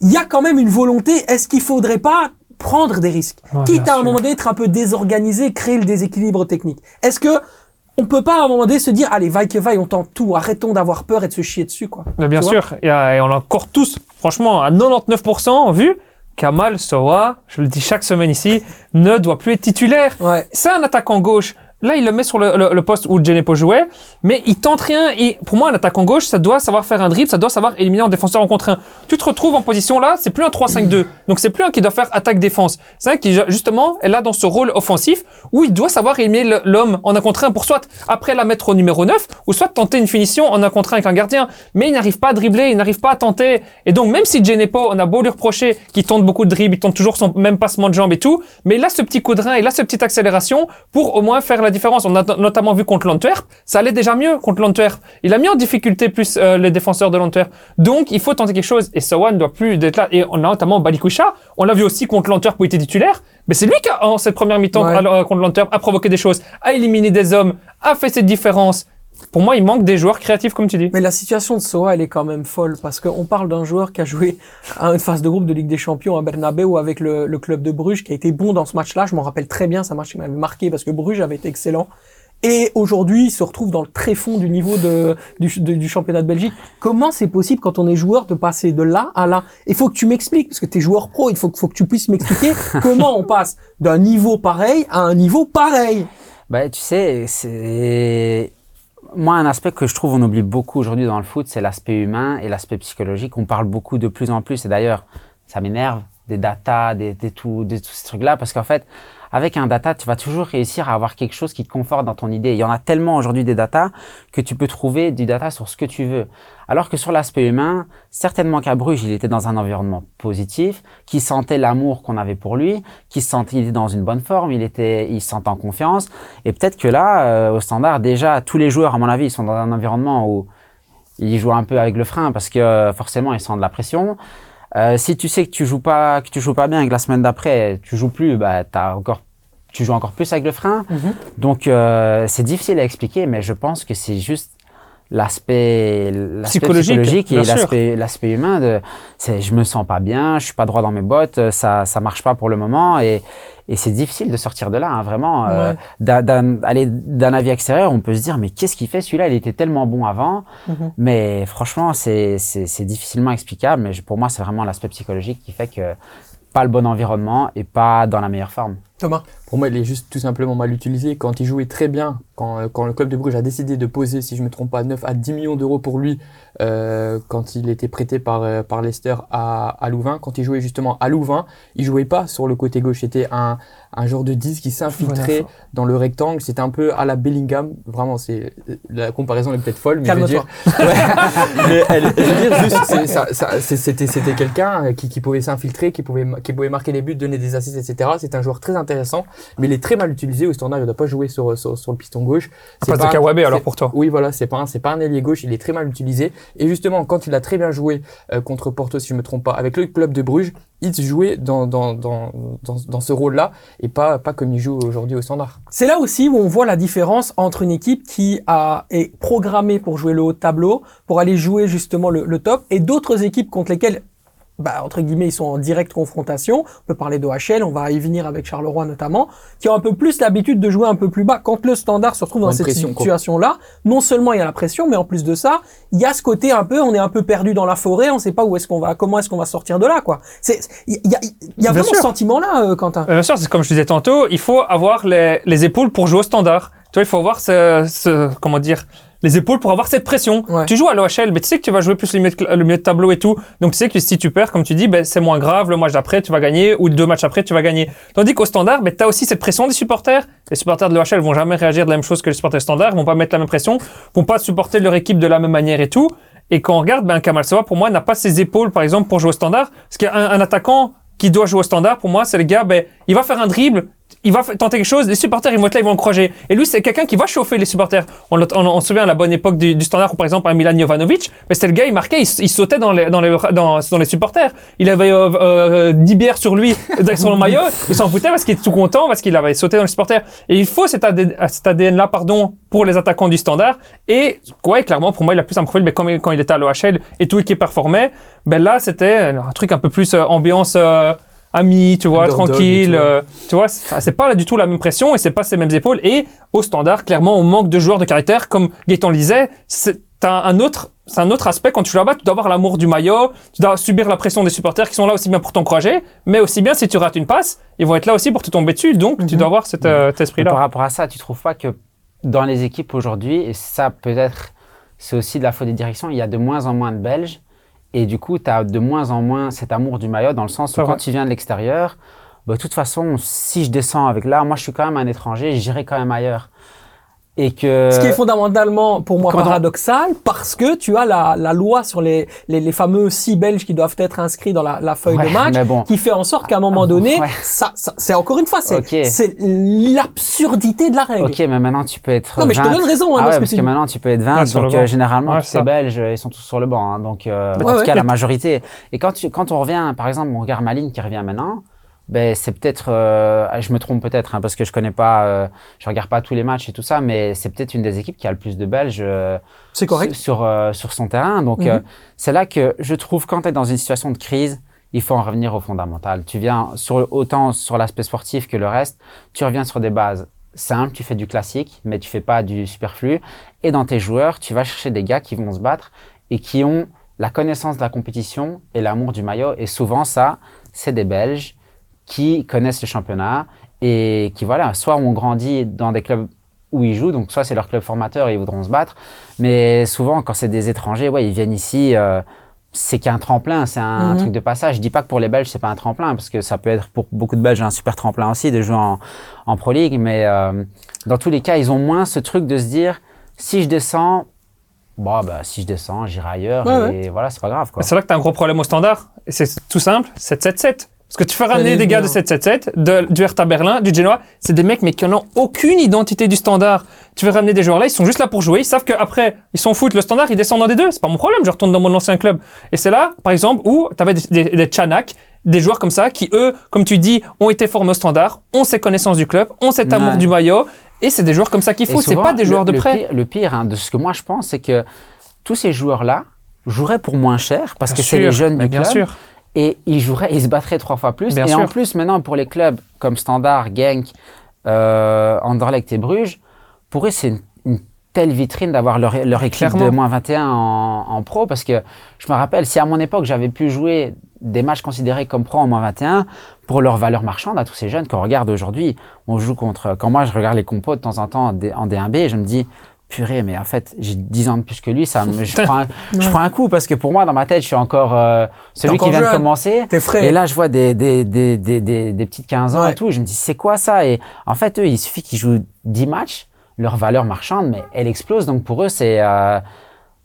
Il y a quand même une volonté. Est-ce qu'il faudrait pas prendre des risques? Ouais, Quitte à un moment donné être un peu désorganisé, créer le déséquilibre technique. Est-ce que on peut pas à un moment donné se dire allez vaille que vaille, on tente tout, arrêtons d'avoir peur et de se chier dessus quoi. Mais bien sûr, et, euh, et on a encore tous, franchement, à 99% vu qu'Amal Sowa, je le dis chaque semaine ici, ne doit plus être titulaire. Ouais. C'est un attaquant gauche. Là, il le met sur le, poste où Genepo jouait, mais il tente rien. Et pour moi, un attaquant gauche, ça doit savoir faire un dribble, ça doit savoir éliminer un défenseur en contre un. Tu te retrouves en position là, c'est plus un 3-5-2. Donc c'est plus un qui doit faire attaque-défense. C'est un qui, justement, est là dans ce rôle offensif où il doit savoir éliminer l'homme en un contre un pour soit après la mettre au numéro 9 ou soit tenter une finition en un contre un avec un gardien. Mais il n'arrive pas à dribbler, il n'arrive pas à tenter. Et donc, même si Genepo, on a beau lui reprocher qu'il tente beaucoup de dribbles, il tente toujours son même passement de jambes et tout, mais il a ce petit coup de rein, il a cette petite accélération pour au moins faire la différence. On a no- notamment vu contre l'Antwerp, ça allait déjà mieux contre l'Antwerp. Il a mis en difficulté plus euh, les défenseurs de l'Antwerp. Donc, il faut tenter quelque chose. Et Sawan ne doit plus d'être là. Et on a notamment Balikwisha. On l'a vu aussi contre l'Antwerp où il était titulaire. Mais c'est lui qui, a, en cette première mi-temps Ouais. euh, contre l'Antwerp, a provoqué des choses, a éliminé des hommes, a fait cette différence. Pour moi, il manque des joueurs créatifs, comme tu dis. Mais la situation de Soa, elle est quand même folle parce qu'on parle d'un joueur qui a joué à une phase de groupe de Ligue des Champions à Bernabeu avec le, le club de Bruges, qui a été bon dans ce match-là. Je m'en rappelle très bien, c'est un match qui m'avait marqué parce que Bruges avait été excellent. Et aujourd'hui, il se retrouve dans le tréfonds du niveau de, du, de- du championnat de Belgique. Comment c'est possible quand on est joueur de passer de là à là? Il faut que tu m'expliques, parce que tu es joueur pro, il faut, que- faut que tu puisses m'expliquer comment on passe d'un niveau pareil à un niveau pareil. Bah, tu sais, c'est. Moi, un aspect que je trouve on oublie beaucoup aujourd'hui dans le foot, c'est l'aspect humain et l'aspect psychologique. On parle beaucoup de plus en plus, et d'ailleurs, ça m'énerve, des data, des, des, tout, des tous ces trucs-là, parce qu'en fait, avec un data, tu vas toujours réussir à avoir quelque chose qui te conforte dans ton idée. Il y en a tellement aujourd'hui des data que tu peux trouver du data sur ce que tu veux. Alors que sur l'aspect humain, certainement qu'à Bruges, il était dans un environnement positif, qui sentait l'amour qu'on avait pour lui, qui se sentait il était dans une bonne forme, il était, il se sentait en confiance. Et peut-être que là, euh, au standard, déjà, tous les joueurs, à mon avis, ils sont dans un environnement où ils jouent un peu avec le frein parce que euh, forcément, ils sentent de la pression. Euh, si tu sais que tu joues pas, que tu joues pas bien et que la semaine d'après, tu joues plus, bah, t'as encore, tu joues encore plus avec le frein. Donc, euh, c'est difficile à expliquer, mais je pense que c'est juste l'aspect Psychologique, psychologique et l'aspect l'aspect humain de c'est je me sens pas bien je suis pas droit dans mes bottes ça ça marche pas pour le moment et et c'est difficile de sortir de là hein, vraiment euh, Ouais. d'un d'un allez, d'un avis extérieur on peut se dire mais qu'est-ce qu'il fait celui-là? Il était tellement bon avant Mhm. mais franchement c'est c'est difficilement explicable mais pour moi c'est vraiment l'aspect psychologique qui fait que pas le bon environnement et pas dans la meilleure forme Thomas Pour moi, il est juste tout simplement mal utilisé. Quand il jouait très bien, quand, euh, quand le club de Bruges a décidé de poser, si je ne me trompe pas, 9 à 10 millions d'euros pour lui, euh, quand il était prêté par, euh, par Leicester à, à Louvain, quand il jouait justement à Louvain, il jouait pas sur le côté gauche. C'était un, un genre de 10 qui s'infiltrait Voilà. dans le rectangle. C'était un peu à la Bellingham. Vraiment, c'est la comparaison est peut-être folle, mais je veux dire, Ouais. mais elle, je veux dire juste, c'est- ça- ça- c'est- c'était c'était quelqu'un qui, qui pouvait s'infiltrer, qui pouvait qui pouvait marquer des buts, donner des assists, etc. C'est un joueur très intéressant, mais il est très mal utilisé au standard. Il ne doit pas jouer sur, sur, sur le piston gauche. C'est pas un- Kawabe alors pour toi. Oui, voilà, c'est pas un, c'est pas un ailier gauche. Il est très mal utilisé. Et justement, quand il a très bien joué euh, contre Porto, si je me trompe pas, avec le club de Bruges, il jouait dans dans dans dans, dans ce rôle-là et pas pas comme il joue aujourd'hui au standard. C'est là aussi où on voit la différence entre une équipe qui a, est programmée pour jouer le haut de tableau, pour aller jouer justement le, le top, et d'autres équipes contre lesquelles, bah, entre guillemets, ils sont en directe confrontation. On peut parler d'OHL, on va y venir avec Charleroi notamment, qui ont un peu plus l'habitude de jouer un peu plus bas. Quand le standard se retrouve dans cette situation-là, non seulement il y a la pression, mais en plus de ça, il y a ce côté un peu, on est un peu perdu dans la forêt, on sait pas où est-ce qu'on va, comment est-ce qu'on va sortir de là, quoi. C'est, il y a, y vraiment sûr. ce sentiment-là, euh, Quentin. Euh, Bien sûr, c'est comme je disais tantôt, il faut avoir les, les épaules pour jouer au standard. Tu vois, il faut avoir ce, ce comment dire, les épaules pour avoir cette pression. Ouais. Tu joues à l'OHL, mais tu sais que tu vas jouer plus le milieu, de, tableau et tout. Donc tu sais que si tu perds, comme tu dis, ben, c'est moins grave. Le match d'après, tu vas gagner, ou deux matchs après, tu vas gagner. Tandis qu'au standard, ben, tu as aussi cette pression des supporters. Les supporters de l'OHL vont jamais réagir de la même chose que les supporters standards, ils vont pas mettre la même pression, vont pas supporter leur équipe de la même manière et tout. Et quand on regarde, ben, Kamal Sowa, pour moi, n'a pas ses épaules, par exemple, pour jouer au standard. Parce qu'un un attaquant qui doit jouer au standard, pour moi, c'est le gars, ben, il va faire un dribble, il va tenter quelque chose, les supporters, ils vont être là, ils vont encourager. Et lui, c'est quelqu'un qui va chauffer les supporters. On, on, on se souvient à la bonne époque du, du standard, par exemple, un Milan Jovanovic, ben, c'était le gars, il marquait, il, sautait dans les, dans les, dans, les supporters. Il avait euh, euh, 10 bières sur lui, sur le maillot, il s'en foutait parce qu'il était tout content, parce qu'il avait sauté dans les supporters. Et il faut cet, AD cet ADN-là, pardon, pour les attaquants du standard. Et, ouais, clairement, pour moi, il a plus un profil, mais quand, il était à l'OHL et tout, et qui performait, ben là, c'était un truc un peu plus euh, ambiance, euh, ami, tu vois, tranquille. euh, tu vois, c'est pas du tout la même pression et c'est pas ces mêmes épaules. Et au standard, clairement, on manque de joueurs de caractère. Comme Gaëtan le disait, c'est un, un autre, c'est un autre aspect quand tu joues là-bas. Tu dois avoir l'amour du maillot, tu dois subir la pression des supporters qui sont là aussi bien pour t'encourager, mais aussi bien si tu rates une passe, ils vont être là aussi pour te tomber dessus. Donc, tu dois avoir cet, euh, cet esprit-là. par rapport à ça, tu trouves pas que dans les équipes aujourd'hui, et ça peut-être, c'est aussi de la faute des directions, il y a de moins en moins de Belges. Et du coup, tu as de moins en moins cet amour du maillot dans le sens où vrai. quand tu viens de l'extérieur, bah, de toute façon, si je descends avec là, moi je suis quand même un étranger, j'irai quand même ailleurs. Et que. Ce qui est fondamentalement, pour moi, Quand on- paradoxal, parce que tu as la, la loi sur les, les, les fameux six Belges qui doivent être inscrits dans la, la feuille Ouais, de match, mais bon. qui fait en sorte qu'à un moment donné, Ouais. ça, ça c'est encore une fois, c'est Ok. c'est l'absurdité de la règle. Ok, mais maintenant tu peux être. Non, mais je te 20. donne raison, hein, Ah ouais, que parce tu que maintenant tu peux être 20, Ouais, sur donc euh, généralement Ouais, tous ça. ces Belges, euh, ils sont tous sur le banc. hein, donc euh, en tout ouais. cas la majorité. Et quand tu, quand on revient, par exemple, on regarde Maline qui revient maintenant, ben c'est peut-être, euh, je me trompe peut-être hein, parce que je connais pas, euh, je regarde pas tous les matchs et tout ça, mais c'est peut-être une des équipes qui a le plus de Belges. euh, C'est correct. sur, euh, sur son terrain. Donc, Mhm. c'est là que je trouve quand tu es dans une situation de crise, il faut en revenir au fondamental. Tu viens sur, autant sur l'aspect sportif que le reste, tu reviens sur des bases simples, tu fais du classique, mais tu fais pas du superflu. Et dans tes joueurs, tu vas chercher des gars qui vont se battre et qui ont la connaissance de la compétition et l'amour du maillot. Et souvent, ça, c'est des Belges qui connaissent le championnat et qui, voilà, soit ont grandi dans des clubs où ils jouent, donc soit c'est leur club formateur et ils voudront se battre, mais souvent quand c'est des étrangers, ouais, ils viennent ici, euh, c'est qu'un tremplin, c'est un Mhm. truc de passage. Je dis pas que pour les Belges c'est pas un tremplin, parce que ça peut être pour beaucoup de Belges un super tremplin aussi de jouer en, en Pro League, mais euh, dans tous les cas, ils ont moins ce truc de se dire, si je descends, bon, bah, si je descends, j'irai ailleurs, Ouais, et voilà, c'est pas grave. C'est là que tu as un gros problème au standard. Et c'est tout simple, 7-7-7. Parce que tu fais ramener des gars de bien. 7-7-7, de, du Hertha Berlin, du Genoa, c'est des mecs mais qui n'ont aucune identité du standard. Tu fais ramener des joueurs là, ils sont juste là pour jouer, ils savent qu'après, ils s'en foutent, le standard, ils descendent dans des deux, c'est pas mon problème, je retourne dans mon ancien club. Et c'est là, par exemple, où tu avais des, des, des Chanak, des joueurs comme ça, qui eux, comme tu dis, ont été formés au standard, ont ces connaissances du club, ont cet amour Ouais. du maillot, et c'est des joueurs comme ça qu'il faut, c'est pas des le- joueurs de le prêt. pire- le pire, hein, de ce que moi je pense, c'est que tous ces joueurs-là joueraient pour moins cher parce Bien que c'est les jeunes du bien club sûr. Et ils joueraient, ils se battraient trois fois plus. Bien et sûr. en plus, maintenant pour les clubs comme Standard, Genk, euh, Anderlecht et Bruges, pour eux c'est une, une telle vitrine d'avoir leur, leur équipe Clairement. de moins 21 en, en pro parce que je me rappelle si à mon époque j'avais pu jouer des matchs considérés comme pro en moins 21 pour leur valeur marchande à tous ces jeunes qu'on regarde aujourd'hui on joue contre quand moi je regarde les compos de temps en temps en D1B je me dis purée mais en fait j'ai 10 ans de plus que lui ça me, je, prends un, je prends un coup parce que pour moi dans ma tête je suis encore euh, celui encore qui vient de commencer frais. et là, je vois des, des, des, des, des, des petites 15 ans Ouais. et tout. Je me dis, c'est quoi ça? Et en fait, eux, il suffit qu'ils jouent 10 matchs, leur valeur marchande, mais elle explose. Donc pour eux, c'est euh,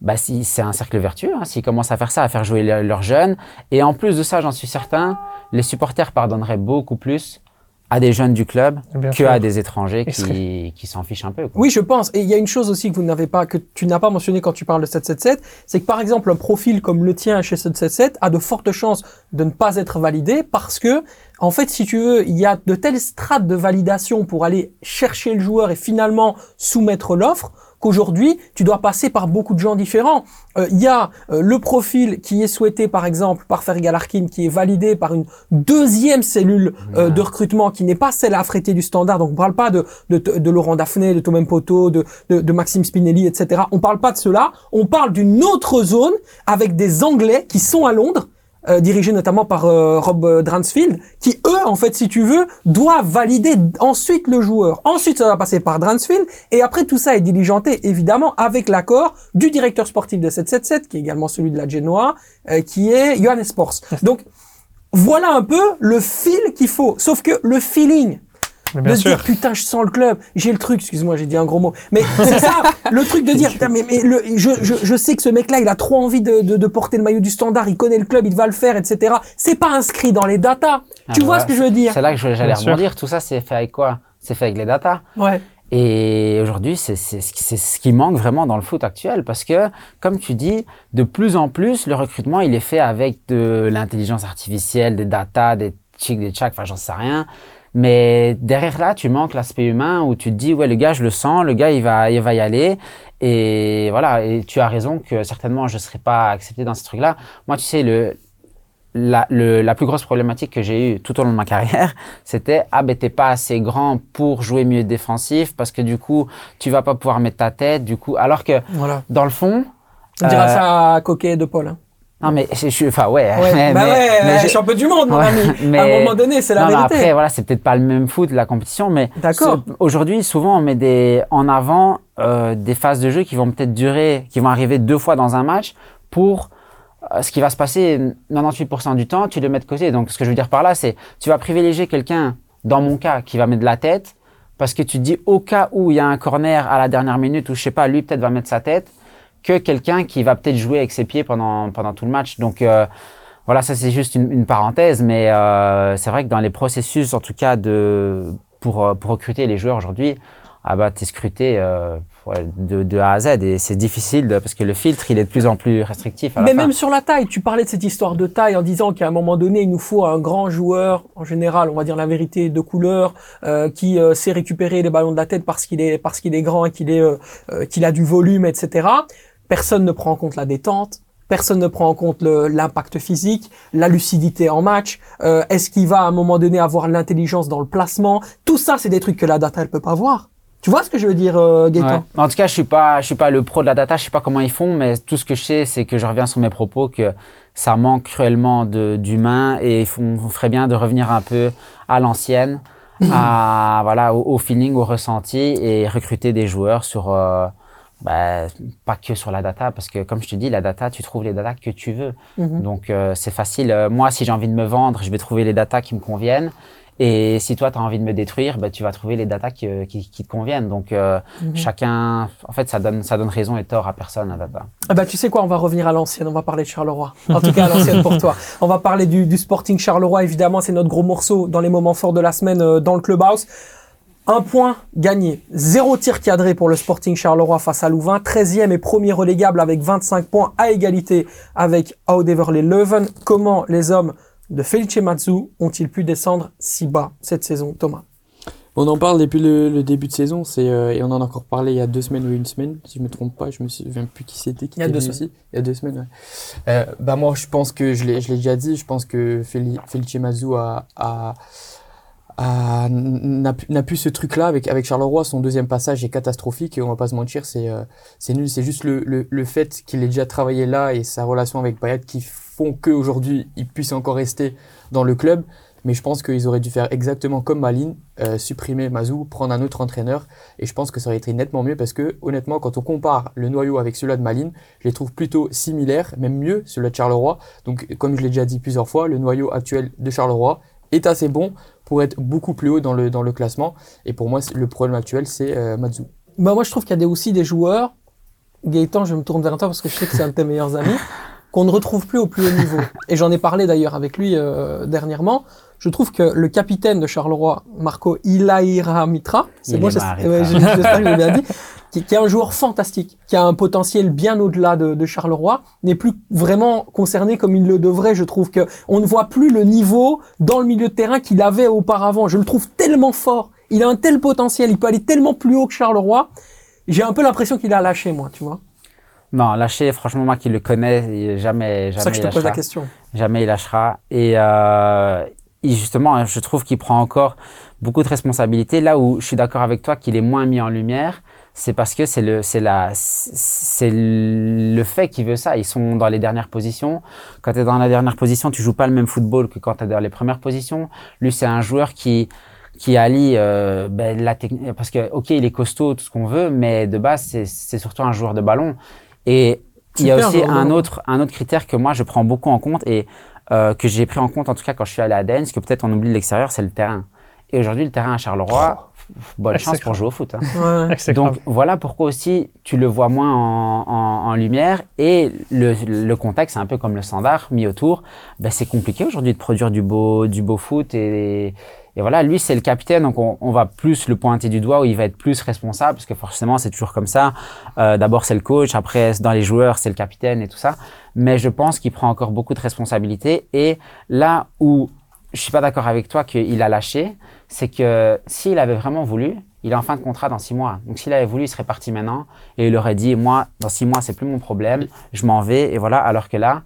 bah, si, c'est un cercle vertueux. Hein, S'ils commencent à faire ça, à faire jouer le- leurs jeunes. Et en plus de ça, j'en suis certain, les supporters pardonneraient beaucoup plus à des jeunes du club Bien que sûr. à des étrangers qui, qui s'en fichent un peu. quoi. Oui, je pense. Et il y a une chose aussi que vous n'avez pas, que tu n'as pas mentionné quand tu parles de 777, c'est que par exemple un profil comme le tien chez 777 a de fortes chances de ne pas être validé parce que, en fait, si tu veux, il y a de telles strates de validation pour aller chercher le joueur et finalement soumettre l'offre qu'aujourd'hui, tu dois passer par beaucoup de gens différents. Euh, Il y a euh, le profil qui est souhaité, par exemple, par Ferry Galarkin, qui est validé par une deuxième cellule euh, de recrutement qui n'est pas celle affrétée du standard. Donc, on parle pas de, de, de Laurent Daphné, de Thomas Poto, de, de, de Maxime Spinelli, etc. On parle pas de cela. On parle d'une autre zone avec des Anglais qui sont à Londres. Euh, dirigés notamment par euh, Rob euh, Dransfield, qui eux, en fait, si tu veux, doivent valider ensuite le joueur. Ensuite, ça va passer par Dransfield, et après tout ça est diligenté, évidemment, avec l'accord du directeur sportif de 777, qui est également celui de la Genoa, euh, qui est Johannes Sports. Donc, voilà un peu le fil qu'il faut. Sauf que le feeling, Mais de bien se sûr. dire putain je sens le club j'ai le truc excuse-moi j'ai dit un gros mot mais c'est ça le truc de dire putain mais, mais le, je, je, je sais que ce mec là il a trop envie de, de, de porter le maillot du standard il connaît le club il va le faire etc c'est pas inscrit dans les datas Ah, tu bah vois ouais. ce que je veux dire? C'est là que j'allais rebondir. Tout ça, c'est fait avec quoi? C'est fait avec les datas. ouais Et aujourd'hui, c'est c'est ce qui- c'est ce qui manque vraiment dans le foot actuel parce que, comme tu dis, de plus en plus, le recrutement, il est fait avec de l'intelligence artificielle, des data, des chics, des tchacs, enfin, j'en sais rien. Mais derrière là, tu manques l'aspect humain où tu te dis, ouais, le gars, je le sens, le gars, il va, il va y aller. Et voilà, et tu as raison que certainement, je ne serais pas accepté dans ce truc-là. Moi, tu sais, le, la, le- la plus grosse problématique que j'ai eue tout au long de ma carrière, c'était ah ben t'es pas assez grand pour jouer mieux défensif parce que du coup tu vas pas pouvoir mettre ta tête du coup alors que voilà dans le fond on dira Euh, ça à Coquet de Paul hein. Non mais je suis enfin ouais, ouais mais, bah mais- ouais mais ouais, j'ai- champion du monde mon ami mais- à un moment donné c'est la non, vérité après voilà c'est peut-être pas le même foot la compétition mais D'accord. aujourd'hui souvent on met des en avant euh, des phases de jeu qui vont peut-être durer qui vont arriver deux fois dans un match pour euh, ce qui va se passer 98% du temps, tu le mets de côté. Donc, ce que je veux dire par là, c'est tu vas privilégier quelqu'un, dans mon cas, qui va mettre de la tête, parce que tu te dis au cas où il y a un corner à la dernière minute, ou je sais pas, lui peut-être va mettre sa tête, que quelqu'un qui va peut-être jouer avec ses pieds pendant, pendant tout le match. Donc, euh, voilà, ça c'est juste une, une parenthèse, mais euh, c'est vrai que dans les processus, en tout cas, de, pour, euh, pour recruter les joueurs aujourd'hui, ah bah, t'es scruté euh, ouais, de, de A à Z et c'est difficile de- parce que le filtre, il est de plus en plus restrictif. À la Mais fin. même sur la taille, tu parlais de cette histoire de taille en disant qu'à un moment donné, il nous faut un grand joueur, en général, on va dire la vérité, de couleur, euh, qui euh, sait récupérer les ballons de la tête parce qu'il est parce qu'il est grand et qu'il est qu'il a du volume, etc. Personne ne prend en compte la détente. Personne ne prend en compte l'impact physique, la lucidité en match. euh, Est-ce qu'il va à un moment donné avoir l'intelligence dans le placement? Tout ça, c'est des trucs que la data elle peut pas voir. Tu vois ce que je veux dire, euh, Gaëtan? Ouais. En tout cas, je suis pas, je suis pas le pro de la data, je sais pas comment ils font, mais tout ce que je sais, c'est que je reviens sur mes propos que ça manque cruellement de d'humain et il faut- on ferait bien de revenir un peu à l'ancienne, à voilà, au, au feeling, au ressenti et recruter des joueurs sur, euh, bah, pas que sur la data, parce que comme je te dis, la data, tu trouves les datas que tu veux. Mhm. Donc euh, c'est facile. Euh, moi, si j'ai envie de me vendre, je vais trouver les datas qui me conviennent. Et si toi, tu as envie de me détruire, bah, tu vas trouver les datas qui, qui, qui te conviennent. Donc euh, Mhm. chacun, en fait, ça donne, ça donne raison et tort à personne, la data. Ah bah tu sais quoi, on va revenir à l'ancienne, on va parler de Charleroi. En tout cas à l'ancienne pour toi. On va parler du, du Sporting Charleroi, évidemment, c'est notre gros morceau dans les moments forts de la semaine euh, dans le clubhouse. Un point gagné, zéro tir cadré pour le Sporting Charleroi face à Louvain, 13e et premier relégable avec 25 points à égalité avec Audeverley Leuven. Comment les hommes de Felice Matsu ont-ils pu descendre si bas cette saison, Thomas? On en parle depuis le, le début de saison, c'est euh, et on en a encore parlé il y a deux semaines ou une semaine, si je me trompe pas, je me souviens plus qui c'était. qui Il y a deux ici. Il y a deux semaines, ouais. Euh, bah moi, je pense que je l'ai, je l'ai déjà dit, je pense que Feli- Felice Mazou a, a, n'a plus- ce truc-là avec avec Charleroi. Son deuxième passage est catastrophique et on va pas se mentir, c'est euh, nul. C'est juste le, le, le fait qu'il ait déjà travaillé là et sa relation avec Payet qui font qu'aujourd'hui il puisse encore rester dans le club. Mais je pense qu'ils auraient dû faire exactement comme Maline, euh, supprimer Mazou, prendre un autre entraîneur. Et je pense que ça aurait été nettement mieux parce que, honnêtement, quand on compare le noyau avec celui-là de Maline, je les trouve plutôt similaires, même mieux, celui de Charleroi. Donc, comme je l'ai déjà dit plusieurs fois, le noyau actuel de Charleroi est assez bon pour être beaucoup plus haut dans le, dans le classement. Et pour moi, le problème actuel, c'est euh, Mazou. Bah moi je trouve qu'il y a des- aussi des joueurs, Gaëtan je me tourne vers toi parce que je sais que c'est un de tes meilleurs amis, qu'on ne retrouve plus au plus haut niveau. Et j'en ai parlé d'ailleurs avec lui euh, dernièrement. Je trouve que le capitaine de Charleroi, Marco Ilaira Mitra, c'est bon, j'espère que j'ai bien dit, qui, qui est un joueur fantastique, qui a un potentiel bien au-delà de, de Charleroi, n'est plus vraiment concerné comme il le devrait. Je trouve que on ne voit plus le niveau dans le milieu de terrain qu'il avait auparavant. Je le trouve tellement fort. Il a un tel potentiel, il peut aller tellement plus haut que Charleroi. J'ai un peu l'impression qu'il a lâché, moi, tu vois. Non, lâcher, franchement, moi qui le connais, il- jamais, C'est ça jamais que je te pose la question. Jamais il lâchera. Et euh, il- justement, je trouve qu'il prend encore beaucoup de responsabilités. Là où je suis d'accord avec toi qu'il est moins mis en lumière, c'est parce que c'est le, c'est la, c'est le fait qui veut ça. Ils sont dans les dernières positions. Quand tu es dans la dernière position, tu joues pas le même football que quand tu es dans les premières positions. Lui, c'est un joueur qui, qui allie euh, ben, la technique, parce que ok, il est costaud, tout ce qu'on veut, mais de base, c'est, c'est surtout un joueur de ballon. Et il y a aussi un autre, un autre critère que moi je prends beaucoup en compte et euh, que j'ai pris en compte en tout cas quand je suis allé à Dens, que peut-être on oublie de l'extérieur, c'est le terrain. Et aujourd'hui, le terrain à Charleroi, bonne chance pour jouer au foot. hein. Ouais. Donc grave. voilà pourquoi aussi tu le vois moins en, en- en lumière et le, le contexte, c'est un peu comme le standard mis autour. Ben, c'est compliqué aujourd'hui de produire du beau, du beau foot et, et voilà, lui c'est le capitaine, donc on, on va plus le pointer du doigt où il va être plus responsable parce que forcément c'est toujours comme ça. Euh, D'abord c'est le coach, après dans les joueurs c'est le capitaine et tout ça. Mais je pense qu'il prend encore beaucoup de responsabilités et là où je suis pas d'accord avec toi qu'il a lâché, c'est que s'il avait vraiment voulu, il est en fin de contrat dans six mois. Donc s'il avait voulu, il serait parti maintenant et il aurait dit moi dans six mois c'est plus mon problème, je m'en vais et voilà. Alors que là,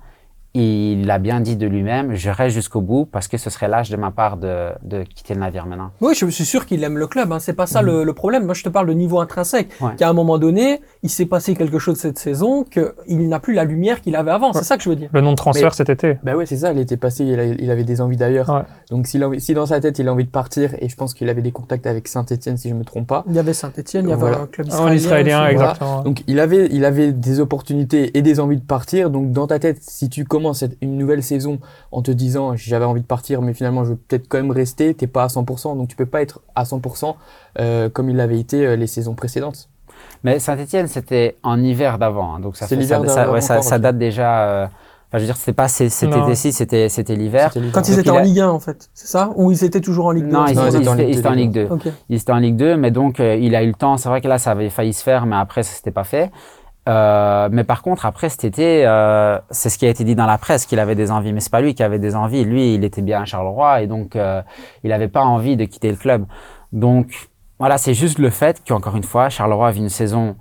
il a bien dit de lui-même, je reste jusqu'au bout parce que ce serait lâche de ma part de, de quitter le navire maintenant. Oui, je suis sûr qu'il aime le club. Hein. C'est pas ça le, le problème. Moi, je te parle de niveau intrinsèque. Ouais. Qu'à un moment donné, il s'est passé quelque chose cette saison qu'il n'a plus la lumière qu'il avait avant. C'est ça que je veux dire. Le nom de transfert Mais- cet été. Bah ouais, c'est ça, il était passé, il, a- il avait des envies d'ailleurs. Ouais. Donc si dans sa tête il a envie de partir, et je pense qu'il avait des contacts avec Saint-Etienne si je me trompe pas. Il y avait Saint-Etienne, il y avait Voilà. un club En israélien. israélien, aussi. Voilà. exactement. Donc il avait, il avait des opportunités et des envies de partir. Donc dans ta tête, si tu commences cette- une nouvelle saison en te disant j'avais envie de partir, mais finalement je veux peut-être quand même rester, t'es pas à 100%, donc tu peux pas être à 100% euh, comme il avait été euh, les saisons précédentes. Mais Saint-Etienne, c'était en hiver d'avant. hein, donc ça, C'est fait- l'hiver ça, ça, ouais, date déjà. euh, Enfin, je veux dire, c'était pas cet été-ci, c'était c'était l'hiver. Quand ils Donc, étaient en Ligue 1, en fait. C'est ça? Ou ils étaient toujours en Ligue 2 Non, ils, Non, étaient- ils étaient en ils étaient- Ligue ils étaient en Ligue 2. Ok. Il était en Ligue 2, mais donc euh, il a eu le temps. C'est vrai que là, ça avait failli se faire, mais après, ça s'était pas fait. Euh, mais par contre, après cet été, euh, c'est ce qui a été dit dans la presse qu'il avait des envies, mais c'est pas lui qui avait des envies. Lui, il était bien à Charleroi et donc euh, il avait pas envie de quitter le club. Donc voilà, c'est juste le fait qu'encore une fois, Charleroi vit une saison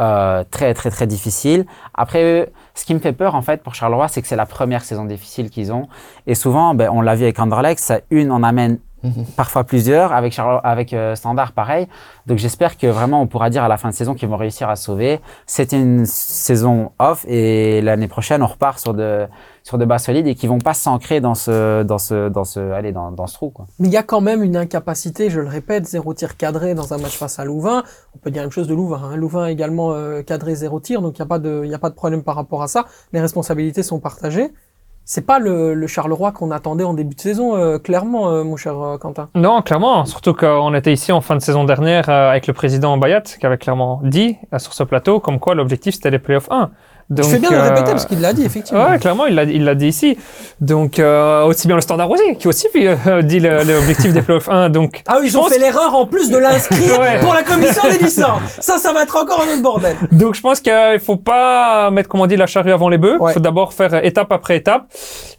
euh, très très très difficile. Après, ce qui me fait peur en fait pour Charleroi, c'est que c'est la première saison difficile qu'ils ont. Et souvent, ben, on l'a vu avec Anderlecht, ça une en amène Mhm. parfois plusieurs. Avec euh, Standard, pareil. Donc j'espère que vraiment on pourra dire à la fin de saison qu'ils vont réussir à sauver. C'était une saison off et l'année prochaine on repart sur de sur de bas solides et qui vont pas s'ancrer dans ce dans ce dans ce allez dans, dans ce trou quoi. Mais il y a quand même une incapacité, je le répète, zéro tir cadré dans un match face à Louvain. On peut dire la même chose de Louvain. Hein. Louvain également euh, cadré zéro tir, donc il n'y a pas de, y a pas de problème par rapport à ça. Les responsabilités sont partagées. C'est pas le, le Charleroi qu'on attendait en début de saison, euh, clairement, euh, mon cher euh, Quentin. Non, clairement. Surtout qu'on était ici en fin de saison dernière avec le président Bayat qui avait clairement dit sur ce plateau comme quoi l'objectif c'était les playoffs 1. Donc, je fais bien de le répéter parce qu'il l'a dit, effectivement. Ouais, clairement, il l'a il l'a dit ici. Donc, euh, aussi bien le Standard aussi, qui aussi euh, dit l'objectif des playoffs 1. Donc, Ah oui, ils ont fait l'erreur en plus de l'inscrire Ouais. pour la commission des licences. Ça, ça va être encore un autre bordel. Donc je pense qu'il faut pas mettre, comment on dit, la charrue avant les bœufs. Il Ouais. faut d'abord faire étape après étape.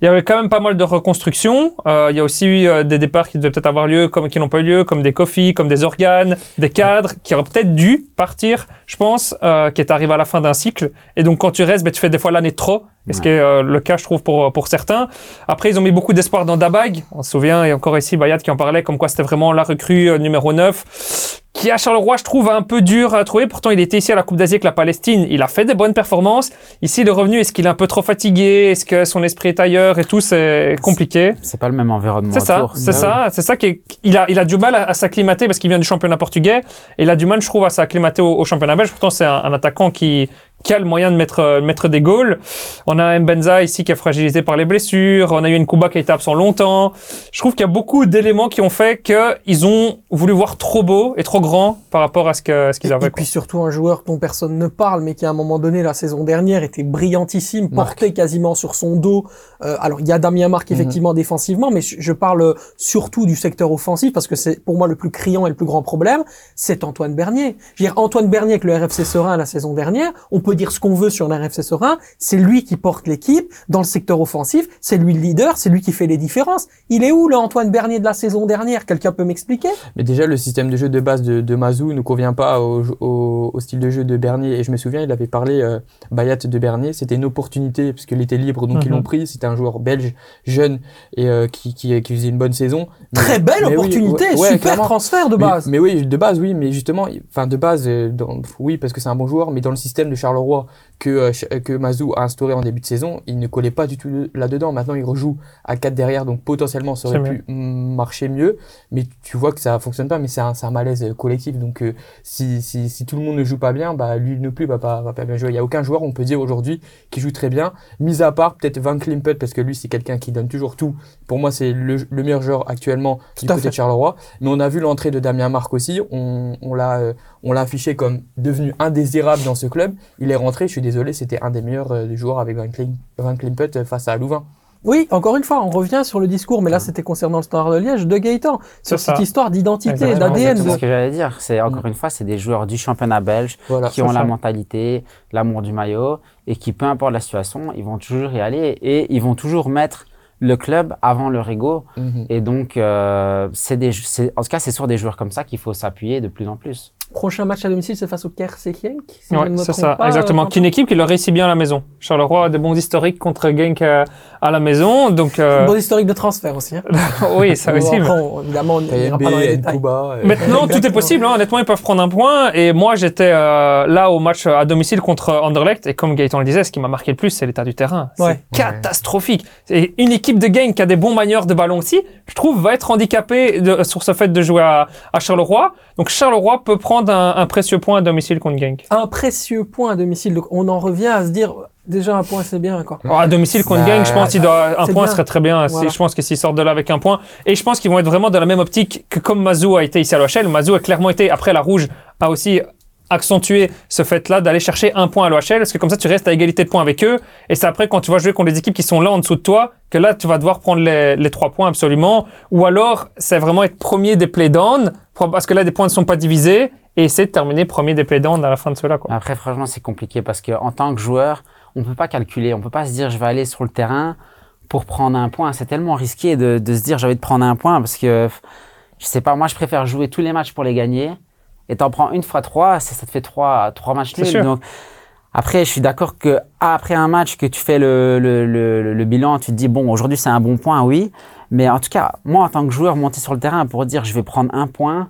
Il y avait quand même pas mal de reconstruction. Euh, il y a aussi eu euh, des départs qui devaient peut-être avoir lieu, comme qui n'ont pas eu lieu, comme des coffees, comme des organes, des cadres qui auraient peut-être dû partir, je pense, euh, qui est arrivé à la fin d'un cycle. Et donc quand tu restes, ben, tu fais des fois l'année trop. Et ce Ouais. qui est euh, le cas, je trouve, pour, pour certains. Après, ils ont mis beaucoup d'espoir dans Dabag. On se souvient, et encore ici, Bayat qui en parlait, comme quoi c'était vraiment la recrue euh, numéro 9 qui à Charleroi, je trouve, un peu dur à trouver. Pourtant, il était ici à la Coupe d'Asie avec la Palestine. Il a fait des bonnes performances. Ici, le revenu, est-ce qu'il est un peu trop fatigué? Est-ce que son esprit est ailleurs et tout? C'est compliqué. C'est pas le même environnement C'est ça, c'est Bah ça, c'est ça qui est, il a, il a du mal à, à s'acclimater parce qu'il vient du championnat portugais et il a du mal, je trouve, à s'acclimater au, au championnat belge. Pourtant, c'est un, un attaquant qui, qui a le moyen de mettre, euh, mettre des goals. On a Mbenza ici qui est fragilisé par les blessures. On a eu une Kuba qui a été absent longtemps. Je trouve qu'il y a beaucoup d'éléments qui ont fait qu'ils ont voulu voir trop beau et trop grand par rapport à ce que, ce qu'ils avaient. et puis surtout un joueur dont personne ne parle, mais qui à un moment donné, la saison dernière, était brillantissime, porté quasiment sur son dos. Euh, alors il y a Damien Marc Mhm. effectivement défensivement, mais je, je parle surtout du secteur offensif parce que c'est pour moi le plus criant et le plus grand problème, c'est Antoine Bernier. Je veux dire Antoine Bernier avec le RFC Serein la saison dernière, on peut peut dire ce qu'on veut sur l'RFC Serein, c'est lui qui porte l'équipe dans le secteur offensif, c'est lui le leader, c'est lui qui fait les différences. Il est où le Antoine Bernier de la saison dernière? Quelqu'un peut m'expliquer? Mais déjà, le système de jeu de base de, de Mazou ne convient pas au, au, au, style de jeu de Bernier. Et je me souviens, il avait parlé, euh, Bayat de Bernier, c'était une opportunité, parce qu'il était libre, donc ils Mhm. l'ont pris. C'était un joueur belge, jeune, et euh, qui, qui, qui faisait une bonne saison. Mais- Très belle mais oui, opportunité, ouais, super transfert de base. Mais, oui, de base, oui, mais justement, enfin de base, euh, dans- oui, parce que c'est un bon joueur, mais dans le système de Charleroi que euh, que Mazou a instauré en début de saison, il ne collait pas du tout là-dedans. Maintenant, il rejoue à 4 derrière, donc potentiellement ça aurait pu mm, marcher mieux, mais tu vois que ça fonctionne pas. Mais c'est un, malaise euh, collectif, donc euh, si, si, si tout le monde ne joue pas bien, bah lui non plus va pas va pas bien jouer. Il y a aucun joueur, on peut dire aujourd'hui, qui joue très bien, mis à part peut-être Van Klimpet parce que lui c'est quelqu'un qui donne toujours tout. Pour moi, c'est le, le meilleur joueur actuellement Tout du côté fait. de Charleroi. Mais on a vu l'entrée de Damien Marc aussi. On, on l'a, euh, on l'a affiché comme devenu indésirable dans ce club. Il est rentré. Je suis désolé, c'était un des meilleurs euh, joueurs avec Van, Klim, Van Klimpet euh, face à Louvain. Oui, encore une fois, on revient sur le discours, mais là c'était concernant le Standard de Liège de Gaëtan, sur cette ça. histoire d'identité, d'ADN. C'est ce que j'allais dire. C'est encore une fois, c'est des joueurs du championnat belge Voilà. qui ont la mentalité, l'amour du maillot et qui, peu importe la situation, ils vont toujours y aller et ils vont toujours mettre le club avant leur ego. Mhm. Et donc, euh, c'est des, c'est- en tout cas, c'est sur des joueurs comme ça qu'il faut s'appuyer de plus en plus. Prochain match à domicile, c'est face au Kerse Genk, si Ouais, c'est ça, pas, exactement. euh, Qui une équipe qui leur réussit bien à la maison. Charleroi a des bons historiques contre Genk euh, à la maison, donc euh, Bon historique de transfert aussi. Hein. oui, ça aussi. mais- après, on- évidemment, on n'ira KMB, pas dans les détails. Nkuba, Maintenant, tout est possible. Hein. Honnêtement, ils peuvent prendre un point. Et moi, j'étais euh, là au match à domicile contre Anderlecht. Et comme Gaëtan le disait, ce qui m'a marqué le plus, c'est l'état du terrain. Ouais. C'est catastrophique. Et une équipe de game qui a des bons manieurs de ballon aussi, je trouve, va être handicapée de- sur ce fait de jouer à, à Charleroi. Donc Charleroi peut prendre un, un précieux point à domicile contre Genk. Un précieux point à domicile. Donc on en revient à se dire, déjà un point c'est bien quoi. Alors, à domicile contre Bah, Genk, je pense qu'il doit un point bien. serait très bien. Voilà. Je pense que s'ils sortent de là avec un point, et je pense qu'ils vont être vraiment dans la même optique que comme Mazou a été ici à l'OHL. Mazou a clairement été après la rouge a aussi accentué ce fait-là d'aller chercher un point à l'OHL parce que comme ça tu restes à égalité de points avec eux et c'est après quand tu vas jouer contre des équipes qui sont là en dessous de toi que là tu vas devoir prendre les, les trois points absolument ou alors c'est vraiment être premier des playdowns parce que là des points ne sont pas divisés et essayer de terminer premier des playdowns à la fin de cela quoi. Après, franchement, c'est compliqué parce que en tant que joueur, on peut pas calculer, on peut pas se dire je vais aller sur le terrain pour prendre un point. C'est tellement risqué de, de se dire j'ai envie de prendre un point parce que je sais pas, moi je préfère jouer tous les matchs pour les gagner. Et t'en prends une fois trois, ça, te fait trois, trois matchs nuls. Donc après, je suis d'accord que après un match que tu fais le, le, le, le bilan, tu te dis bon aujourd'hui c'est un bon point, oui. Mais en tout cas, moi en tant que joueur monter sur le terrain pour dire je vais prendre un point,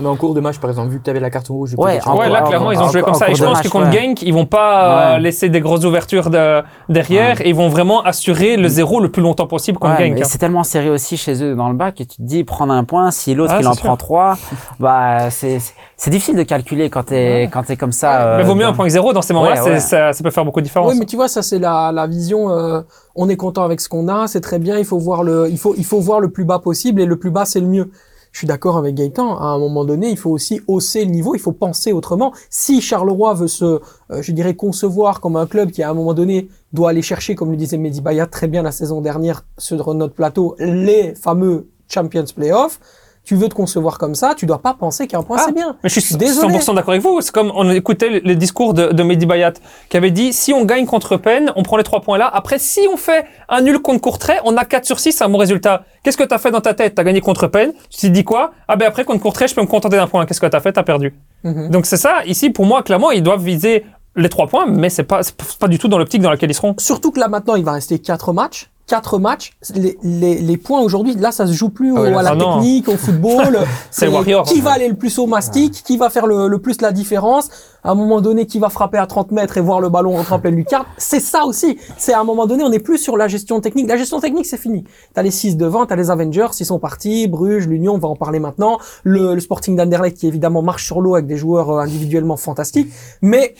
Mais en cours de match, par exemple, vu que tu avais la carte rouge, Ouais, en- Ouais, là, en- clairement, ils ont en- joué comme ça. Et je pense que contre ouais. Genk, ils vont pas euh, Ouais. laisser des grosses ouvertures de, derrière et ils vont vraiment assurer le zéro le plus longtemps possible contre Ouais, Genk. hein. c'est tellement serré aussi chez eux dans le bac que tu te dis prendre un point, si l'autre Ah, il en sûr. prend trois, bah c'est difficile de calculer quand t'es quand t'es comme ça. mais euh, vaut mieux un point que zéro dans ces moments-là, Ouais, c'est- ouais. ça, ça peut faire beaucoup de différence. Oui, mais tu vois, ça c'est la, la vision. euh, on est content avec ce qu'on a, c'est très bien. Il faut voir le, il faut, il faut voir le plus bas possible et le plus bas c'est le mieux. Je suis d'accord avec Gaëtan. À un moment donné, il faut aussi hausser le niveau. Il faut penser autrement. Si Charleroi veut se, euh, je dirais, concevoir comme un club qui à un moment donné doit aller chercher, comme le disait Mehdi Bayat très bien la saison dernière sur notre plateau, les fameux Champions Playoffs. Tu veux te concevoir comme ça, tu dois pas penser qu'un point Ah, c'est bien. Mais je suis Désolé. 100% d'accord avec vous. C'est comme on écoutait le, discours de, de Mehdi Bayat qui avait dit si on gagne contre Penn, on prend les trois points là. Après, si on fait un nul contre Courtrai, on a 4 sur 6, c'est un bon résultat. Qu'est-ce que tu as fait dans ta tête? Tu as gagné contre Penn. Tu t'es dit quoi? Ah ben après contre Courtrai, je peux me contenter d'un point. Qu'est-ce que tu as fait? Tu as perdu. Mhm. Donc c'est ça. Ici, pour moi, clairement, ils doivent viser les trois points, mais c'est pas, c'est pas du tout dans l'optique dans laquelle ils seront. Surtout que là maintenant, il va rester quatre matchs. Quatre matchs, les, les, les points aujourd'hui, là ça se joue plus au- Ah ouais, là, à la ah non. technique, au football. C'est Warrior. Qui va aller le plus au mastic, qui va faire le, le plus la différence. À un moment donné, qui va frapper à 30 mètres et voir le ballon rentrer en pleine lucarne. C'est ça aussi. C'est à un moment donné, on n'est plus sur la gestion technique. La gestion technique, c'est fini. T'as les six devant, t'as les Avengers, ils sont partis. Bruges, l'Union, on va en parler maintenant. Le, le Sporting d'Anderlecht qui évidemment marche sur l'eau avec des joueurs euh, individuellement fantastiques. Mais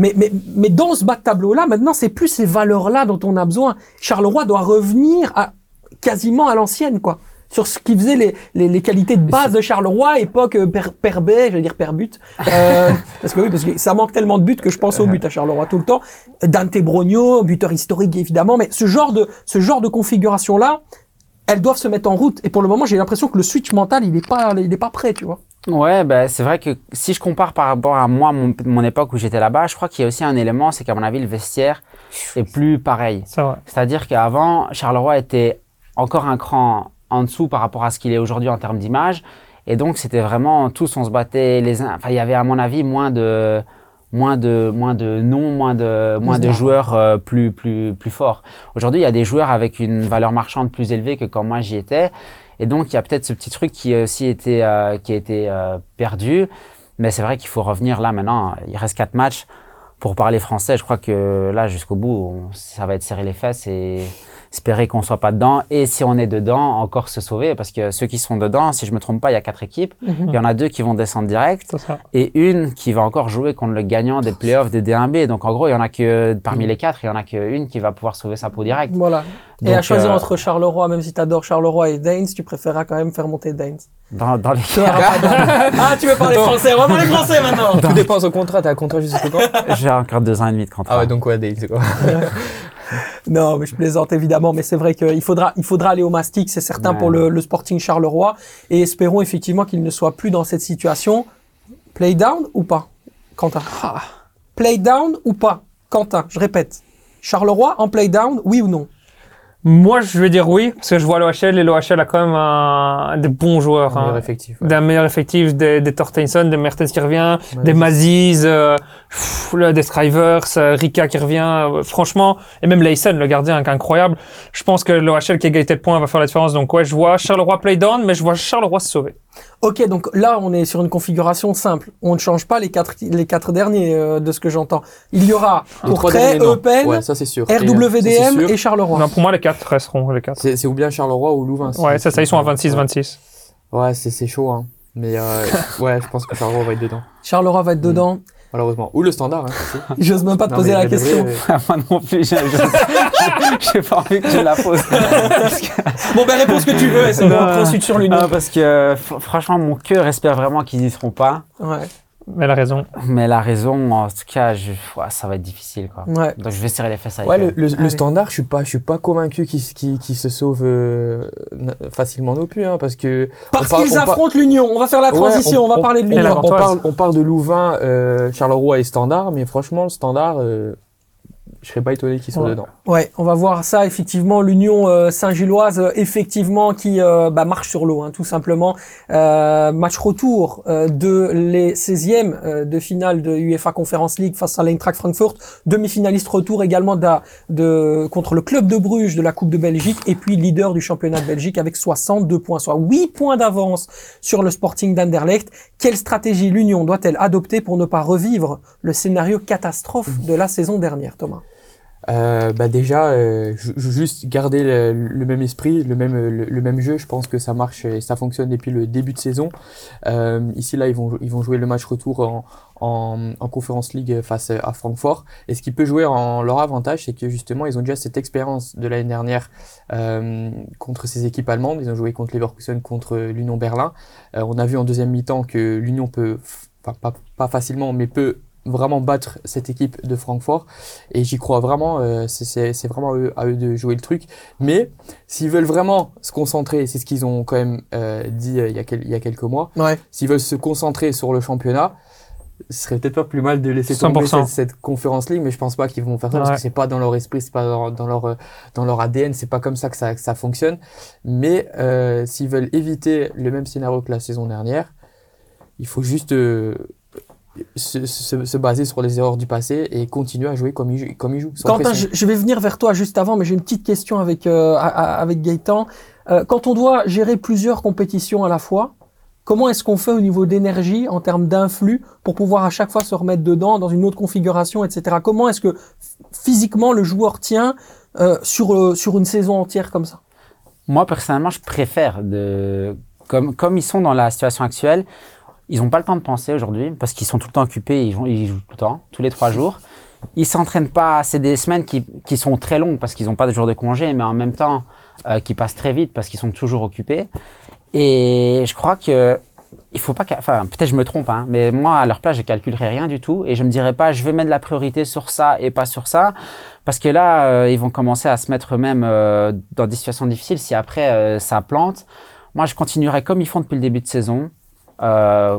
mais, mais, mais dans ce bas de tableau-là, maintenant, c'est plus ces valeurs-là dont on a besoin. Charleroi doit revenir à, quasiment à l'ancienne, quoi. Sur ce qui faisait les, les, les qualités de base de Charleroi, époque euh, per, Perbet, je vais dire Perbut. Euh, parce que oui, parce que ça manque tellement de buts que je pense au but à Charleroi tout le temps. Dante Brogno, buteur historique évidemment, mais ce genre de, ce genre de configuration-là, elles doivent se mettre en route. Et pour le moment, j'ai l'impression que le switch mental, il est pas, il est pas prêt, tu vois. Ouais, bah, c'est vrai que si je compare par rapport à moi, mon, mon époque où j'étais là-bas, je crois qu'il y a aussi un élément, c'est qu'à mon avis, le vestiaire est plus pareil. C'est vrai. C'est-à-dire qu'avant, Charleroi était encore un cran en dessous par rapport à ce qu'il est aujourd'hui en termes d'image. Et donc, c'était vraiment, tous on se battait les uns. Enfin, il y avait, à mon avis, moins de, moins de, moins de noms, moins de, moins de joueurs euh, plus, plus, plus forts. Aujourd'hui, il y a des joueurs avec une valeur marchande plus élevée que quand moi j'y étais. Et donc, il y a peut-être ce petit truc qui a aussi été, euh, qui a été euh, perdu. Mais c'est vrai qu'il faut revenir là maintenant. Il reste quatre matchs pour parler français. Je crois que là, jusqu'au bout, ça va être serrer les fesses et espérer qu'on soit pas dedans. Et si on est dedans, encore se sauver. Parce que ceux qui sont dedans, si je me trompe pas, il y a quatre équipes. Il y en a deux qui vont descendre direct C'est ça. et une qui va encore jouer contre le gagnant des playoffs des D1B. Donc en gros, il y en a que parmi les quatre, il y en a qu'une qui va pouvoir sauver sa peau direct. Voilà. et à choisir euh, entre Charleroi, même si tu adores Charleroi et Daines, tu préféreras quand même faire monter Daines. Dans, dans les de- ah, tu veux parler français, on va parler français maintenant. Tout dépend son contrat. T'as un contrat jusqu'au quand? J'ai encore deux ans et demi de contrat. Ah ouais, donc ouais, Dale, c'est quoi? Non, mais je plaisante évidemment, mais c'est vrai qu'il faudra, il faudra aller au mastic, c'est certain Ouais. pour le, le Sporting Charleroi, et espérons effectivement qu'il ne soit plus dans cette situation. Play down ou pas, Quentin? Play down ou pas, Quentin? Je répète. Charleroi en play down, oui ou non? Moi, je vais dire oui, parce que je vois l'OHL et l'OHL a quand même un, des bons joueurs. Un hein. meilleur effectif. ouais. D'un meilleur effectif, des, des Tortenson, des Mertens qui revient, Ouais, des Maziz, euh, pff, là, des Strivers, euh, Rika qui revient, euh, franchement, et même Leisen, le gardien, qui est incroyable. Je pense que l'OHL qui a égalité de points va faire la différence. Donc ouais, je vois Charleroi play down, mais je vois Charleroi se sauver. Ok, donc là, on est sur une configuration simple. On ne change pas les quatre, les quatre derniers euh, de ce que j'entends. Il y aura Courtrai. Eupen, Ouais, ça sûr. Et, euh, ça, RWDM sûr. et Charleroi. Non, pour moi, les quatre resteront les quatre. C'est ou bien Charleroi ou Louvain. Ouais, c'est ça, ils sont à Ouais. 26-26. Ouais, c'est c'est chaud, hein. Mais euh, ouais, je pense que Charleroi va être dedans, Charleroi va être dedans. Malheureusement. Ou le standard, hein. tu. J'ose même pas te Non, poser la question. euh, Moi non plus, j'ai pas envie que je la pose. Parce que- Bon, ben réponds ce que tu veux et c'est bon, ensuite sur l'union. Non, parce que fr- franchement, mon cœur espère vraiment qu'ils y seront pas. Ouais, Mais elle a raison. Mais la raison, en tout cas, je, ouais, ça va être difficile. Quoi. ouais. Donc je vais serrer les fesses avec Ouais, eux. le, le, le standard, je suis pas, je suis pas convaincu qu'il qu'il se sauve euh, facilement non plus, hein, parce que Parce qu'ils affrontent l'union. On va faire la Ouais, transition, on, va parler de l'union. on parle, on parle de Louvain, euh, Charleroi et Standard, mais franchement, le Standard, euh, je serais pas étonné qu'ils soient Ouais. dedans. Ouais, on va voir ça effectivement. L'Union euh, Saint-Gilloise, euh, effectivement, qui euh, bah, marche sur l'eau, hein, tout simplement. Euh, match retour euh, de les 16e euh, de finale de UEFA Conference League face à l'Eintracht Frankfurt. Demi-finaliste retour également de, de contre le club de Bruges de la Coupe de Belgique et puis leader du championnat de Belgique avec 62 points, soit 8 points d'avance sur le Sporting d'Anderlecht. Quelle stratégie l'Union doit-elle adopter pour ne pas revivre le scénario catastrophe de la saison dernière, Thomas? Euh, bah déjà, euh, ju- ju- juste garder le, même esprit, le même, le même jeu. Je pense que ça marche et ça fonctionne depuis le début de saison. Euh, ici là, ils vont, ils vont jouer le match retour en, en, en Conference League face à Francfort. Et ce qui peut jouer en leur avantage, c'est que justement, ils ont déjà cette expérience de l'année dernière euh, contre ces équipes allemandes. Ils ont joué contre Leverkusen, contre l'Union Berlin. Euh, on a vu en deuxième mi-temps que l'Union peut, enfin pas, pas facilement, mais peut vraiment battre cette équipe de Francfort et j'y crois vraiment euh, c'est- vraiment à eux, à eux de jouer le truc mais s'ils veulent vraiment se concentrer c'est ce qu'ils ont quand même euh, dit euh, il, y a quel- il y a quelques mois Ouais. s'ils veulent se concentrer sur le championnat ce serait peut-être pas plus mal de laisser tomber 100%. cette, cette conférence ligue mais je pense pas qu'ils vont faire ça parce Ouais. que c'est pas dans leur esprit c'est pas dans, dans leur euh, dans leur ADN c'est pas comme ça que ça, que ça fonctionne mais euh, s'ils veulent éviter le même scénario que la saison dernière il faut juste euh, se, se, se baser sur les erreurs du passé et continuer à jouer comme ils, jou- comme ils jouent. sans Quentin, je, je vais venir vers toi juste avant, mais j'ai une petite question avec euh, avec Gaëtan. Euh, quand on doit gérer plusieurs compétitions à la fois, comment est-ce qu'on fait au niveau d'énergie, en termes d'influx, pour pouvoir à chaque fois se remettre dedans dans une autre configuration, etc. Comment est-ce que physiquement le joueur tient euh, sur euh, sur une saison entière comme ça? Moi, personnellement, je préfère de. Comme, comme ils sont dans la situation actuelle, ils n'ont pas le temps de penser aujourd'hui parce qu'ils sont tout le temps occupés, ils jouent, tout le temps, tous les trois jours. Ils s'entraînent pas. C'est des semaines qui, sont très longues parce qu'ils n'ont pas de jours de congé, mais en même temps euh, qui passent très vite parce qu'ils sont toujours occupés. Et je crois que il faut pas. Enfin, peut-être je me trompe, hein, mais moi à leur place, je calculerai rien du tout et je me dirais pas, je vais mettre la priorité sur ça et pas sur ça, parce que là, euh, ils vont commencer à se mettre eux-mêmes euh, dans des situations difficiles. Si après ça plante, moi je continuerai comme ils font depuis le début de saison. Euh,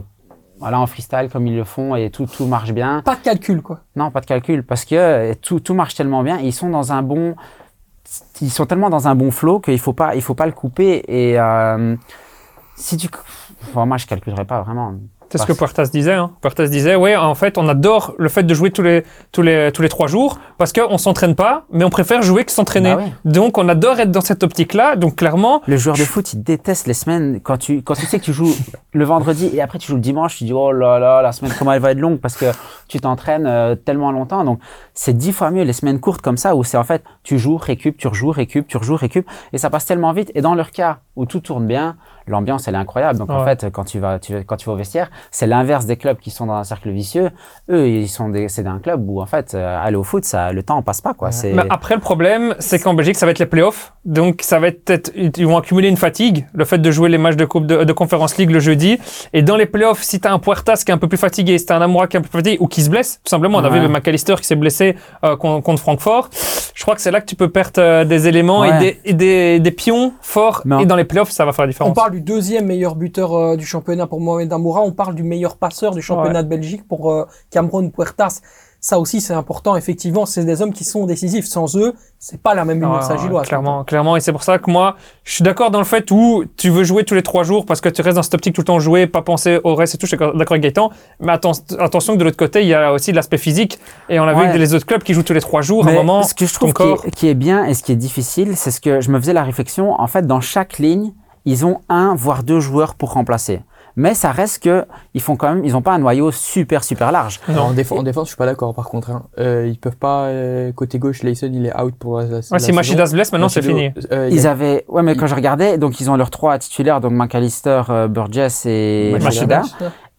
voilà, en freestyle comme ils le font et tout, tout marche bien. Pas de calcul, quoi. Non, pas de calcul parce que euh, tout, tout marche tellement bien. Ils sont dans un bon, ils sont tellement dans un bon flow qu'il faut pas, il faut pas le couper. Et euh, si tu, enfin, moi je calculerai pas vraiment. C'est ce que Puertas disait. Hein. Puertas disait, ouais, en fait, on adore le fait de jouer tous les tous les tous les trois jours parce qu'on s'entraîne pas, mais on préfère jouer que s'entraîner. Bah. Donc, on adore être dans cette optique-là. Donc, clairement, Le joueur de foot, il déteste les semaines quand tu, quand tu sais que tu joues le vendredi et après tu joues le dimanche, tu dis oh là là, la semaine comment elle va être longue parce que tu t'entraînes euh, tellement longtemps. Donc c'est dix fois mieux les semaines courtes comme ça où c'est en fait tu joues, récup, tu rejoues, récup, tu rejoues, récup et ça passe tellement vite. Et dans leur cas où tout tourne bien, l'ambiance elle est incroyable. Donc en fait quand tu vas, tu, quand tu vas au vestiaire, c'est l'inverse des clubs qui sont dans un cercle vicieux. Eux ils sont c'est un club où en fait euh, aller au foot, ça, le temps on passe pas quoi. Mais après, le problème, c'est qu'en Belgique, ça va être les playoffs. Donc, ça va être, ils vont accumuler une fatigue, le fait de jouer les matchs de Coupe de, de Conference League le jeudi. Et dans les playoffs, si t'as un Puertas qui est un peu plus fatigué, si t'as un Amoura qui est un peu plus fatigué, ou qui se blesse, tout simplement. On a Ouais. vu le McAllister qui s'est blessé euh, con- contre Francfort. Je crois que c'est là que tu peux perdre euh, des éléments et, des, et des, des pions forts. Et dans les playoffs, ça va faire la On différence. parle du deuxième meilleur buteur euh, du championnat pour Mohamed Amoura. On parle du meilleur passeur du championnat de Belgique pour euh, Cameron Puertas. Ça aussi, c'est important. Effectivement, c'est des hommes qui sont décisifs. Sans eux, c'est pas la même Union Ouais, Saint-Gilloise. ouais, clairement, clairement. Et c'est pour ça que moi, je suis d'accord dans le fait où tu veux jouer tous les trois jours parce que tu restes dans cette optique tout le temps jouer, pas penser au reste et tout. Je suis d'accord avec Gaëtan. Mais atten- attention que de l'autre côté, il y a aussi l'aspect physique. Et on a vu Ouais. que les autres clubs qui jouent tous les trois jours, à un Mais moment, ce que je trouve est, qui est bien et ce qui est difficile, c'est ce que je me faisais la réflexion. En fait, dans chaque ligne, ils ont un voire deux joueurs pour remplacer. Mais ça reste que ils font quand même, ils ont pas un noyau super super large. Non. En, défense, en défense, je suis pas d'accord par contre. Hein. Euh, ils peuvent pas. euh, côté gauche, Leison, il est out pour la, la Ouais, la si Machida se blesse, maintenant c'est fini. euh, y Ils a- avaient, ouais, mais quand je regardais, donc ils ont leurs trois titulaires, donc McAllister, euh, Burgess et Machida.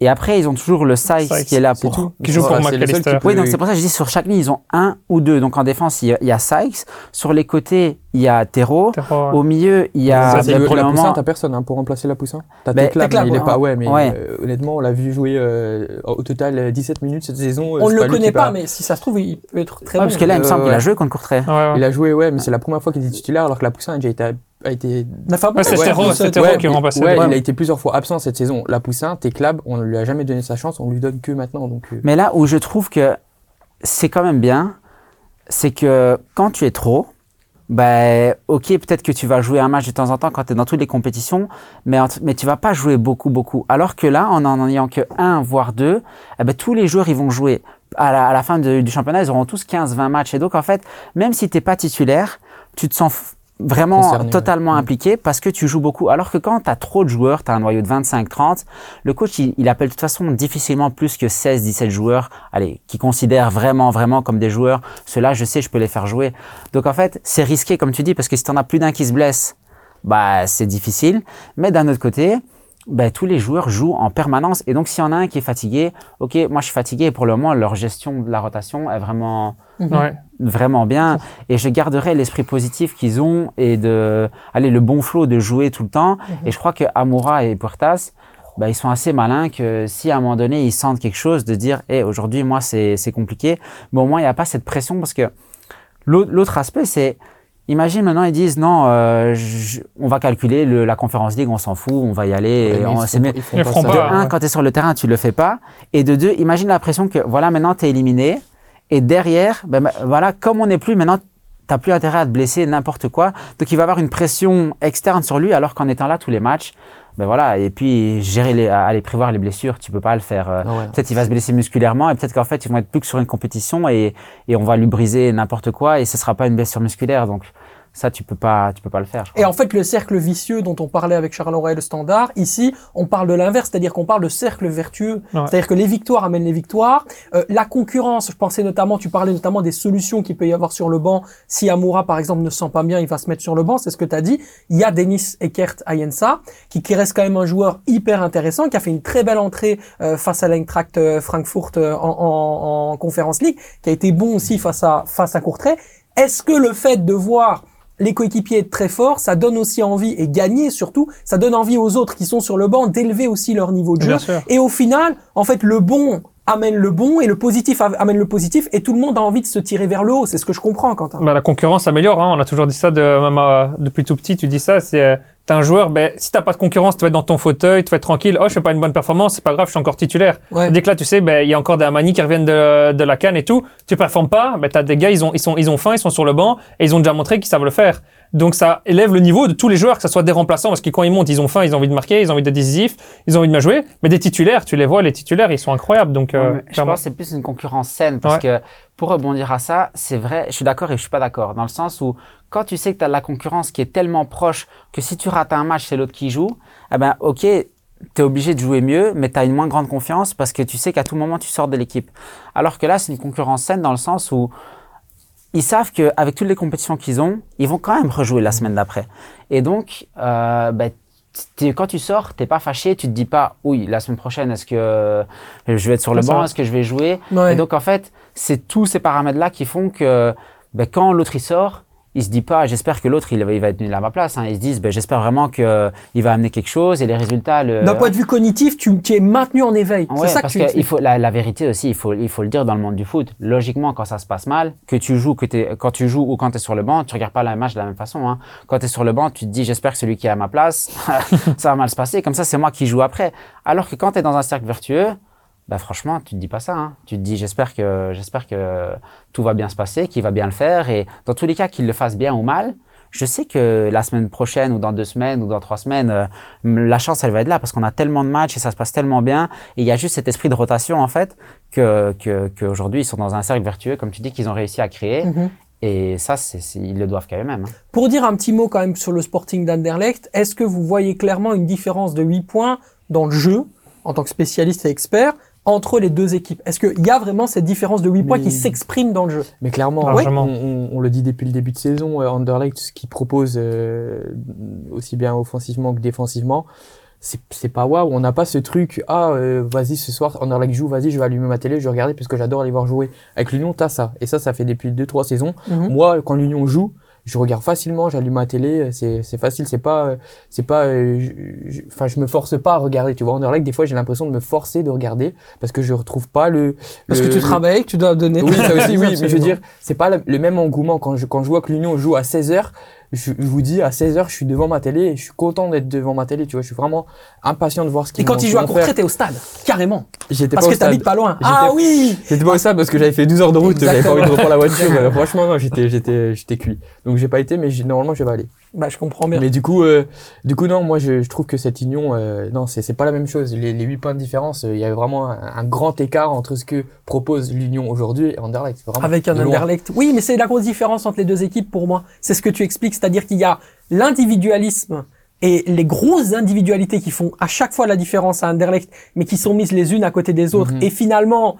Et après, ils ont toujours le Sykes, Sykes, qui est là pour. tout. Qui joue pour McAllister. peut- Oui, donc c'est pour ça que je dis sur chaque ligne, ils ont un ou deux. Donc en défense, il y a, il y a Sykes. Sur les côtés, il y a Terreau. Terreau, Au milieu, il y a, Ça, c'est ben, le- pour la Poussin, moment, t'as personne hein, pour remplacer la Poussin. T'as Ben, Teclab, Teclab, mais il est pas. Ouais, mais Ouais. euh, honnêtement, on l'a vu jouer euh, au total euh, 17 minutes cette saison. euh, On ne le connaît pas, mais si ça se trouve, il peut être très Ouais, bon. parce que là, il me Euh, semble qu'il a joué contre Courtrai. Ouais, ouais. Il a joué, ouais, mais c'est la première fois qu'il était titulaire alors que la Poussin a déjà été. A été Enfin, Ouais, c'est ouais, Terreau, ouais, c'est Terreau ouais, qui mais- remplaçait. Ouais, Ouais. il a été plusieurs fois absent cette saison. La Poussin, Teclab, on ne lui a jamais donné sa chance, on lui donne que maintenant. Donc, euh, Mais là où je trouve que c'est quand même bien, c'est que quand tu es trop, ben, ok, peut-être que tu vas jouer un match de temps en temps quand tu es dans toutes les compétitions, mais, mais tu vas pas jouer beaucoup, beaucoup. Alors que là, en en ayant que un, voire deux, eh ben, tous les joueurs, ils vont jouer. À la, fin du championnat, ils auront tous 15-20 matchs. Et donc, en fait, même si t'es pas titulaire, tu te sens vraiment Concerné, totalement Mm. impliqué parce que tu joues beaucoup. Alors que quand tu as trop de joueurs, tu as un noyau de 25-30, le coach, il, il appelle de toute façon difficilement plus que 16-17 joueurs, allez, qui considèrent vraiment, vraiment comme des joueurs. Ceux-là, je sais, je peux les faire jouer. Donc en fait, c'est risqué, comme tu dis, parce que si tu en as plus d'un qui se blesse, bah, c'est difficile. Mais d'un autre côté, bah, tous les joueurs jouent en permanence. Et donc, s'il y en a un qui est fatigué, ok, moi je suis fatigué. Et pour le moment, leur gestion de la rotation est vraiment, Ouais. vraiment bien. Et je garderai l'esprit positif qu'ils ont et de, allez, le bon flow de jouer tout le temps. Et je crois que Amoura et Puertas, bah, ils sont assez malins que si à un moment donné ils sentent quelque chose, de dire, hé, aujourd'hui, moi, c'est c'est compliqué. Mais au moins, il n'y a pas cette pression parce que l'autre l'autre aspect, c'est, imagine maintenant, ils disent, non, euh, je- on va calculer le- la conférence ligue, on s'en fout, on va y aller. ouais, et mais on- ils ils font Ils pas ça. de pas, un, ouais. quand tu es sur le terrain, tu le fais pas. Et de deux, imagine la pression que, voilà, maintenant, tu es éliminé. Et derrière, ben, ben, voilà, comme on n'est plus, maintenant, t'as plus intérêt à te blesser n'importe quoi. Donc, il va avoir une pression externe sur lui, alors qu'en étant là tous les matchs, ben voilà. Et puis, gérer les, aller prévoir les blessures, tu peux pas le faire. euh, Ah ouais. Peut-être il va se blesser musculairement et peut-être qu'en fait, ils vont être plus que sur une compétition et, et on va lui briser n'importe quoi et ce sera pas une blessure musculaire. Donc, ça, tu peux pas, tu peux pas le faire. je Et en fait, le cercle vicieux dont on parlait avec Charleroi et le Standard, ici, on parle de l'inverse, c'est-à-dire qu'on parle de cercle vertueux. Ouais. C'est-à-dire que les victoires amènent les victoires. Euh, la concurrence, je pensais notamment, tu parlais notamment des solutions qu'il peut y avoir sur le banc. Si Amoura, par exemple, ne se sent pas bien, il va se mettre sur le banc, c'est ce que tu as dit. Il y a Denis Eckert Ayensa, qui, qui reste quand même un joueur hyper intéressant, qui a fait une très belle entrée euh, face à l'Eintracht euh, Frankfurt euh, en, en, en Conference League, qui a été bon aussi face à, face à Courtrai. Est-ce que le fait de voir les coéquipiers être très forts, ça donne aussi envie, et gagner surtout, ça donne envie aux autres qui sont sur le banc d'élever aussi leur niveau de jeu. Et au final, en fait, le bon amène le bon et le positif amène le positif et tout le monde a envie de se tirer vers le haut. C'est ce que je comprends, Quentin. Bah, la concurrence améliore, hein. on a toujours dit ça de, même, euh, depuis tout petit, tu dis ça, c'est, T'as un joueur, ben, si t'as pas de concurrence, tu vas être dans ton fauteuil, tu vas être tranquille. Oh, je fais pas une bonne performance, c'est pas grave, je suis encore titulaire. Ouais. Dès que là, tu sais, ben, il y a encore des Amani qui reviennent de, de la canne et tout. Tu performes pas, ben, t'as des gars, ils ont, ils sont, ils ont faim, ils sont sur le banc et ils ont déjà montré qu'ils savent le faire. Donc, ça élève le niveau de tous les joueurs, que ce soit des remplaçants, parce que quand ils montent, ils ont faim, ils ont envie de marquer, ils ont envie d'être décisifs, ils ont envie de bien jouer. Mais des titulaires, tu les vois, les titulaires, ils sont incroyables. Donc, euh, je pense que c'est plus une concurrence saine parce Ouais. que pour rebondir à ça, c'est vrai, je suis d'accord et je suis pas d'accord dans le sens où quand tu sais que tu as de la concurrence qui est tellement proche que si tu rates un match, c'est l'autre qui joue, eh ben OK, tu es obligé de jouer mieux, mais tu as une moins grande confiance parce que tu sais qu'à tout moment tu sors de l'équipe. Alors que là, c'est une concurrence saine dans le sens où ils savent qu'avec toutes les compétitions qu'ils ont, ils vont quand même rejouer la semaine d'après. Et donc, euh, t'es- quand tu sors, t'es pas fâché, tu te dis pas, oui, la semaine prochaine, est-ce que je vais être sur le banc, est-ce que je vais jouer? Ouais. Et donc, en fait, c'est tous ces paramètres-là qui font que ben, quand l'autre il sort, il se dit pas, j'espère que l'autre il, va- il va être nul à ma place. Hein. Ils se disent, ben, j'espère vraiment que il va amener quelque chose et les résultats. Le... D'un point de vue cognitif, tu, tu es maintenu en éveil. Ouais, c'est ça que parce tu que il expliques. faut la, la vérité aussi, il faut il faut le dire dans le monde du foot. Logiquement, quand ça se passe mal, que tu joues, que t'es, quand tu joues ou quand tu es sur le banc, tu regardes pas la match de la même façon. Hein. Quand tu es sur le banc, tu te dis j'espère que celui qui est à ma place, ça va mal se passer. Comme ça, c'est moi qui joue après. Alors que quand tu es dans un cercle vertueux, bah franchement, tu te dis pas ça. Hein. Tu te dis j'espère que j'espère que tout va bien se passer, qu'il va bien le faire et dans tous les cas qu'il le fasse bien ou mal. Je sais que la semaine prochaine ou dans deux semaines ou dans trois semaines, euh, la chance elle va être là parce qu'on a tellement de matchs et ça se passe tellement bien et il y a juste cet esprit de rotation en fait que que qu'aujourd'hui ils sont dans un cercle vertueux comme tu dis qu'ils ont réussi à créer Mhm. et ça c'est c'est- ils le doivent quand même. Hein. Pour dire un petit mot quand même sur le Sporting d'Anderlecht, est-ce que vous voyez clairement une différence de 8 points dans le jeu, en tant que spécialiste et expert, entre les deux équipes Est-ce qu'il y a vraiment cette différence de 8 points Mais- qui s'exprime dans le jeu? Mais clairement, Largement. on, on- on le dit depuis le début de saison, euh, Anderlecht, ce qu'il propose euh, aussi bien offensivement que défensivement, c'est pas waouh. On n'a pas ce truc, ah, euh, vas-y, ce soir, Anderlecht joue, vas-y, je vais allumer ma télé, je vais regarder parce que j'adore aller voir jouer. Avec l'Union, t'as ça. Et ça, ça fait depuis 2-3 saisons. Mhm. Moi, quand l'Union joue, je regarde facilement, j'allume ma télé, c'est c'est facile, c'est pas, c'est pas, euh, je- je- enfin, je me force pas à regarder. Tu vois, Anderlecht, des fois, j'ai l'impression de me forcer de regarder parce que je retrouve pas le. Parce que tu le- travailles, que tu dois donner. oui, ça aussi, oui, mais je veux dire, c'est pas le, même engouement quand je, quand je vois que l'Union joue à 16h. Je, je vous dis, à 16h, je suis devant ma télé et je suis content d'être devant ma télé, tu vois. Je suis vraiment impatient de voir ce qu'ils Et quand ils jouent à Courtrai, t'es au stade, carrément. J'étais Parce pas que au stade. t'habites pas loin. Ah oui J'étais pas au stade parce que j'avais fait 12 heures de route, j'avais pas envie de reprendre la voiture. Euh, franchement, non, j'étais, j'étais, j'étais cuit. Donc j'ai pas été, mais normalement, je vais aller. Bah, je comprends bien. Mais du coup, euh, du coup, non, moi, je, je trouve que cette union, euh, non, c'est, c'est pas la même chose. Les, les 8 points de différence, euh, il y a vraiment un, un grand écart entre ce que propose l'union aujourd'hui et Anderlecht. Avec un loin. Anderlecht. Oui, mais c'est la grosse différence entre les deux équipes pour moi. C'est ce que tu expliques, c'est-à-dire qu'il y a l'individualisme et les grosses individualités qui font à chaque fois la différence à Anderlecht, mais qui sont mises les unes à côté des autres. Mhm. Et finalement,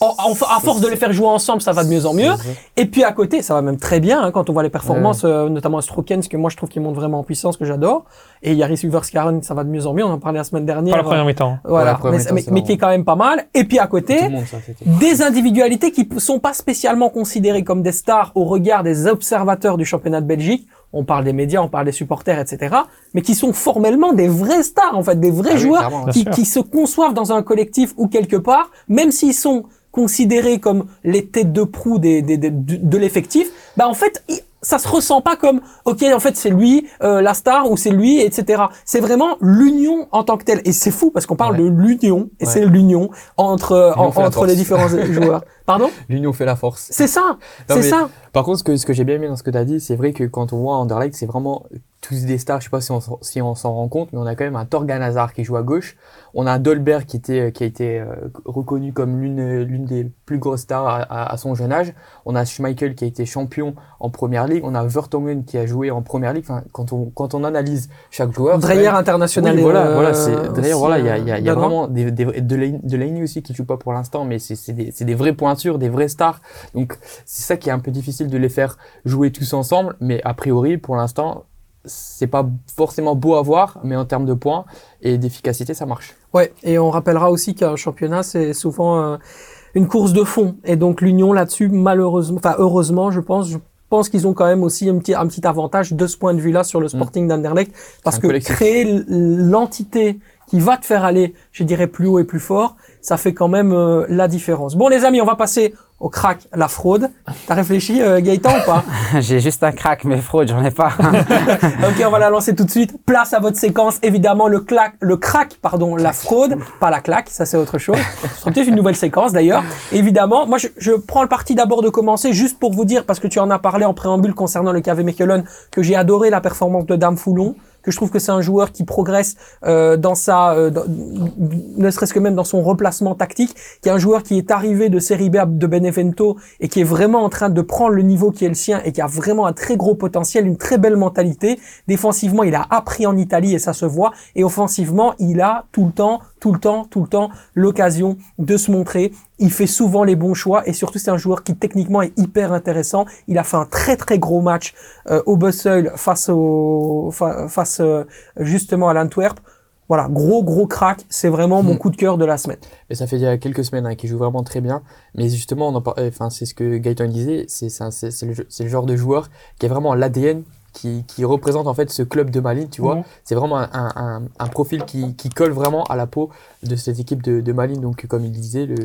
en- en- à force de les faire jouer ensemble, ça va de mieux en mieux. Et puis à côté, ça va même très bien hein, quand on voit les performances, euh, notamment à Strokens, que moi je trouve qu'il monte vraiment en puissance, que j'adore. Et Yaris Ulverskaren, ça va de mieux en mieux. On en parlait la semaine dernière. Pas la première mi-temps. Voilà, première mais, qui est quand même pas mal. Et puis à côté, monde, ça, des individualités qui p- sont pas spécialement considérées comme des stars au regard des observateurs du championnat de Belgique. On parle des médias, on parle des supporters, etc. Mais qui sont formellement des vrais stars, en fait, des vrais Ah joueurs qui se conçoivent dans un collectif ou quelque part, même s'ils sont considérés comme les têtes de proue des, des- des- de, de l'effectif, bah en fait, ça se ressent pas comme ok en fait c'est lui euh, la star ou c'est lui etc. C'est vraiment l'union en tant que telle et c'est fou parce qu'on parle Ouais. de l'union et Ouais. c'est l'union entre en- la entre les différents joueurs. Pardon? L'union fait la force. C'est ça, c'est ça. Par contre, ce que, ce que j'ai bien aimé dans ce que tu as dit, c'est vrai que quand on voit Anderlecht, c'est vraiment tous des stars. Je sais pas si on, s'en- si on s'en rend compte, mais on a quand même un Torgan Hazard qui joue à gauche. On a un Dolberg qui, était, qui a été euh, reconnu comme l'une l'une des plus grosses stars à, à- à son jeune âge. On a Schmeichel qui a été champion en première ligue. On a Vertonghen qui a joué en première ligue. Enfin, quand on, quand on analyse chaque joueur. Dreyer même- international. oui, voilà, euh, voilà, c'est aussi, voilà, il y a, il y a, il y a euh, vraiment des, des, de Laini aussi qui joue pas pour l'instant, mais c'est c'est des, c'est des vraies pointures, des vraies stars. Donc c'est ça qui est un peu difficile de les faire jouer tous ensemble, mais a priori pour l'instant c'est pas forcément beau à voir, mais en termes de points et d'efficacité ça marche. Ouais, et on rappellera aussi qu'un championnat, c'est souvent euh, une course de fond. Et donc l'Union là-dessus, malheureusement, enfin heureusement, je pense, je pense qu'ils ont quand même aussi un petit, un petit avantage de ce point de vue-là sur le Sporting d'Anderlecht, parce que collectif. créer l'entité qui va te faire aller, je dirais, plus haut et plus fort, ça fait quand même euh, la différence. Bon les amis, on va passer au crack, la fraude. T'as réfléchi, euh, Gaëtan, ou pas J'ai juste un crack, mais fraude, j'en ai pas. Ok, on va la lancer tout de suite. Place à votre séquence. Évidemment, le clac, le crack, pardon, la fraude, pas la claque, ça c'est autre chose. Ce sera peut-être une nouvelle séquence d'ailleurs. Évidemment, moi je, je prends le parti d'abord de commencer juste pour vous dire, parce que tu en as parlé en préambule concernant le KV Mechelen, que j'ai adoré la performance de Dame Foulon je trouve que c'est un joueur qui progresse euh, dans sa, euh, ne serait-ce que même dans son replacement tactique, qui est un joueur qui est arrivé de Serie B de Benevento et qui est vraiment en train de prendre le niveau qui est le sien et qui a vraiment un très gros potentiel, une très belle mentalité. Défensivement, il a appris en Italie et ça se voit. Et offensivement, il a tout le temps, tout le temps, tout le temps l'occasion de se montrer. Il fait souvent les bons choix et surtout c'est un joueur qui techniquement est hyper intéressant. Il a fait un très très gros match euh, au Bussel face au fa- face euh, justement à l'Antwerp. Voilà, gros gros crack, c'est vraiment mon Mm. coup de cœur de la semaine. Et ça fait il y a quelques semaines hein, qu'il joue vraiment très bien. Mais justement, on en par- enfin, c'est ce que Gaëtan disait, c'est le, le genre de joueur qui est vraiment l'ADN qui, qui représente en fait ce club de Malines, tu vois. Mhm. C'est vraiment un, un, un, un profil qui, qui colle vraiment à la peau de cette équipe de, de Malines. Donc, comme il disait, le,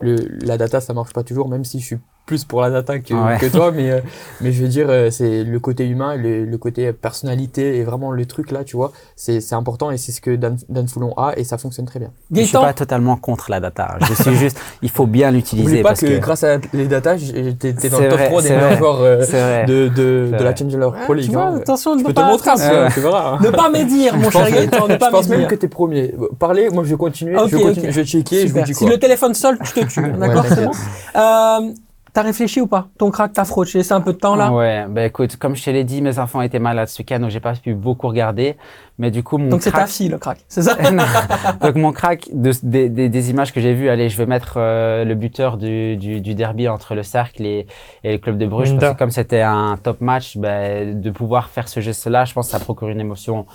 le, la data, ça marche pas toujours, même si je suis plus pour la data que, Ouais. que toi. Mais, euh, mais je veux dire, euh, c'est le côté humain, le, le côté personnalité et vraiment le truc là, tu vois. C'est c'est important et c'est ce que Dan, Dan Foulon a et ça fonctionne très bien. Je suis pas totalement contre la data. Je suis juste, il faut bien l'utiliser pas parce que, que, grâce à les data, t'es dans le top vrai, 3 des meilleurs joueurs euh, de, de, la. Challenger Pro tu League. vois, hein. attention, Je ne peux pas te montrer, tu verras. hein. Ne pas médire, mon cher Gaëtan, ne je pense même que t'es premier. Parlez, moi je vais continuer. Ok, je, vais continuer je vais checker et je vous dis Si quoi. le téléphone sonne, je te tue. D'accord, Ouais, c'est bon. Euh, T'as réfléchi ou pas? Ton crack, ta fraude, j'ai laissé un peu de temps là? Ouais, bah écoute, comme je te l'ai dit, mes enfants étaient malades ce week-end, donc j'ai pas pu beaucoup regarder. Mais du coup, mon Donc c'est ta crack, fille le crack, c'est ça? Donc mon crack de, des, des, des images que j'ai vues, allez, je vais mettre euh, le buteur du, du, du derby entre le Cercle et, et le club de Bruges, Minda. parce que comme c'était un top match, ben, de pouvoir faire ce geste-là, je pense que ça procure une émotion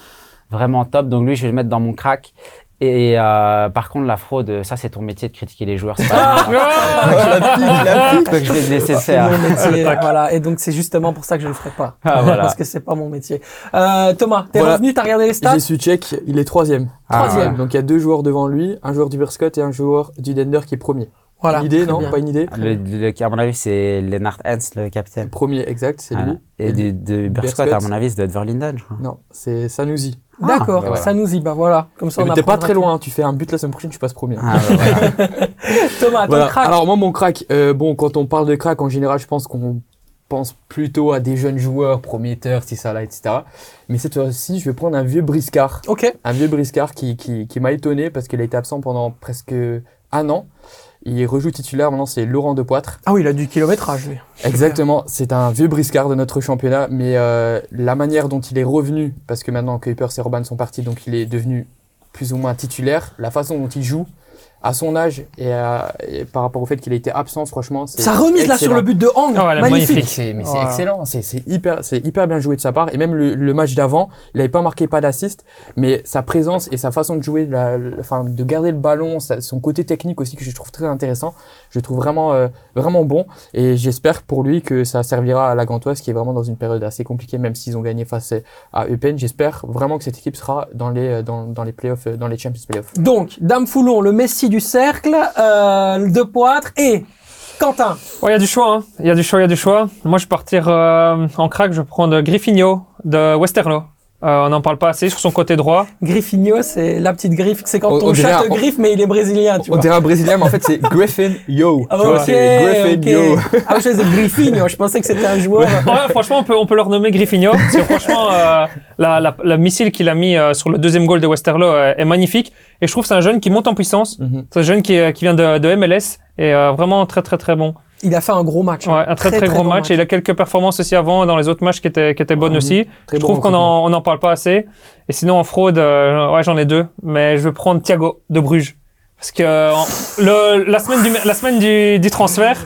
vraiment top. Donc lui, je vais le mettre dans mon crack. Et euh, par contre, la fraude, ça c'est ton métier de critiquer les joueurs. c'est pas moi. la pique, la pique. donc je vais laisser le C'est faire. mon métier, voilà. Et donc c'est justement pour ça que je le ferai pas, Ah, voilà. parce que c'est pas mon métier. Euh, Thomas, t'es Voilà. revenu, t'as regardé les stats? J'ai su check, il est troisième. Ah, Troisième. ouais. Donc il y a deux joueurs devant lui, un joueur du Berscott et un joueur du Dender qui est premier. Voilà. Une idée, non bien. Pas une idée Le, le- à mon avis, c'est Lennart Hens, le capitaine. Premier, exact, c'est Voilà. lui. Et du, de Berscott, à mon avis, c'est Verlinden, je crois. Non, c'est Sanusi. D'accord, bah voilà. ça nous y va, voilà. Comme ça, on Mais t'es pas très loin, tu fais un but la semaine prochaine, tu passes premier. Ah, bah, voilà. Thomas, ton Voilà. crack. Alors moi mon crack, euh, bon quand on parle de crack en général je pense qu'on pense plutôt à des jeunes joueurs prometteurs, si ça là, etc. Mais cette fois-ci je vais prendre un vieux briscard, Ok. un vieux briscard qui, qui, qui m'a étonné parce qu'il a été absent pendant presque un an. Il rejoue titulaire maintenant c'est Laurent Depoitre. Ah oui, il a du kilométrage, lui. Exactement, c'est un vieux briscard de notre championnat, mais euh, la manière dont il est revenu, parce que maintenant Kuipers et Robban sont partis, donc il est devenu plus ou moins titulaire, la façon dont il joue, à son âge et, à- et par rapport au fait qu'il a été absent, franchement, Sa remise là sur le but de Hang, Ah ouais, magnifique. C'est, mais c'est Voilà. excellent, c'est, hyper, c'est hyper bien joué de sa part. Et même le, le match d'avant, il n'avait pas marqué pas d'assist, mais sa présence et sa façon de jouer, la, la- enfin, de garder le ballon, sa- son côté technique aussi que je trouve très intéressant, je le trouve vraiment, euh, vraiment bon. Et j'espère pour lui que ça servira à la Gantoise qui est vraiment dans une période assez compliquée, même s'ils ont gagné face à Eupen. J'espère vraiment que cette équipe sera dans les, dans, dans les playoffs, euh, dans les Champions Playoffs. Donc, Dame Foulon, le Messi du cercle, euh, de Poitre et Quentin. Ouais, il y a du choix, hein. Il y a du choix, il y a du choix. Moi, je partir euh, en crack, je vais prendre Griffinho de Westerlo. Euh, on n'en parle pas assez sur son côté droit. Griffinho, c'est la petite griffe. C'est quand On- ton chat te griffe, mais il est brésilien, tu On vois. dirait un brésilien, mais en fait c'est Griffin Yo. Ah, Tu vois, ok, c'est Griffin ok. Yo. Ah, je faisais Griffinho. Je pensais que c'était un joueur. Ouais, franchement, on peut, on peut le renommer Griffinho. Parce que franchement, euh, la, la, la missile qu'il a mis euh, sur le deuxième goal de Westerlo euh, est magnifique. Et je trouve que c'est un jeune qui monte en puissance. Mhm. C'est un jeune qui, est- qui vient de, de MLS et euh, vraiment très très très bon. Il a fait un gros match. Ouais, un très très, gros match. Et il a quelques performances aussi avant dans les autres matchs qui étaient, qui étaient bonnes Mhm. aussi. Très je bon trouve qu'on recrutement. en, on en parle pas assez. Et sinon en fraude, euh, ouais j'en ai deux, mais je vais prendre Thiago de Bruges parce que euh, en- le, la semaine du la semaine du, du transfert,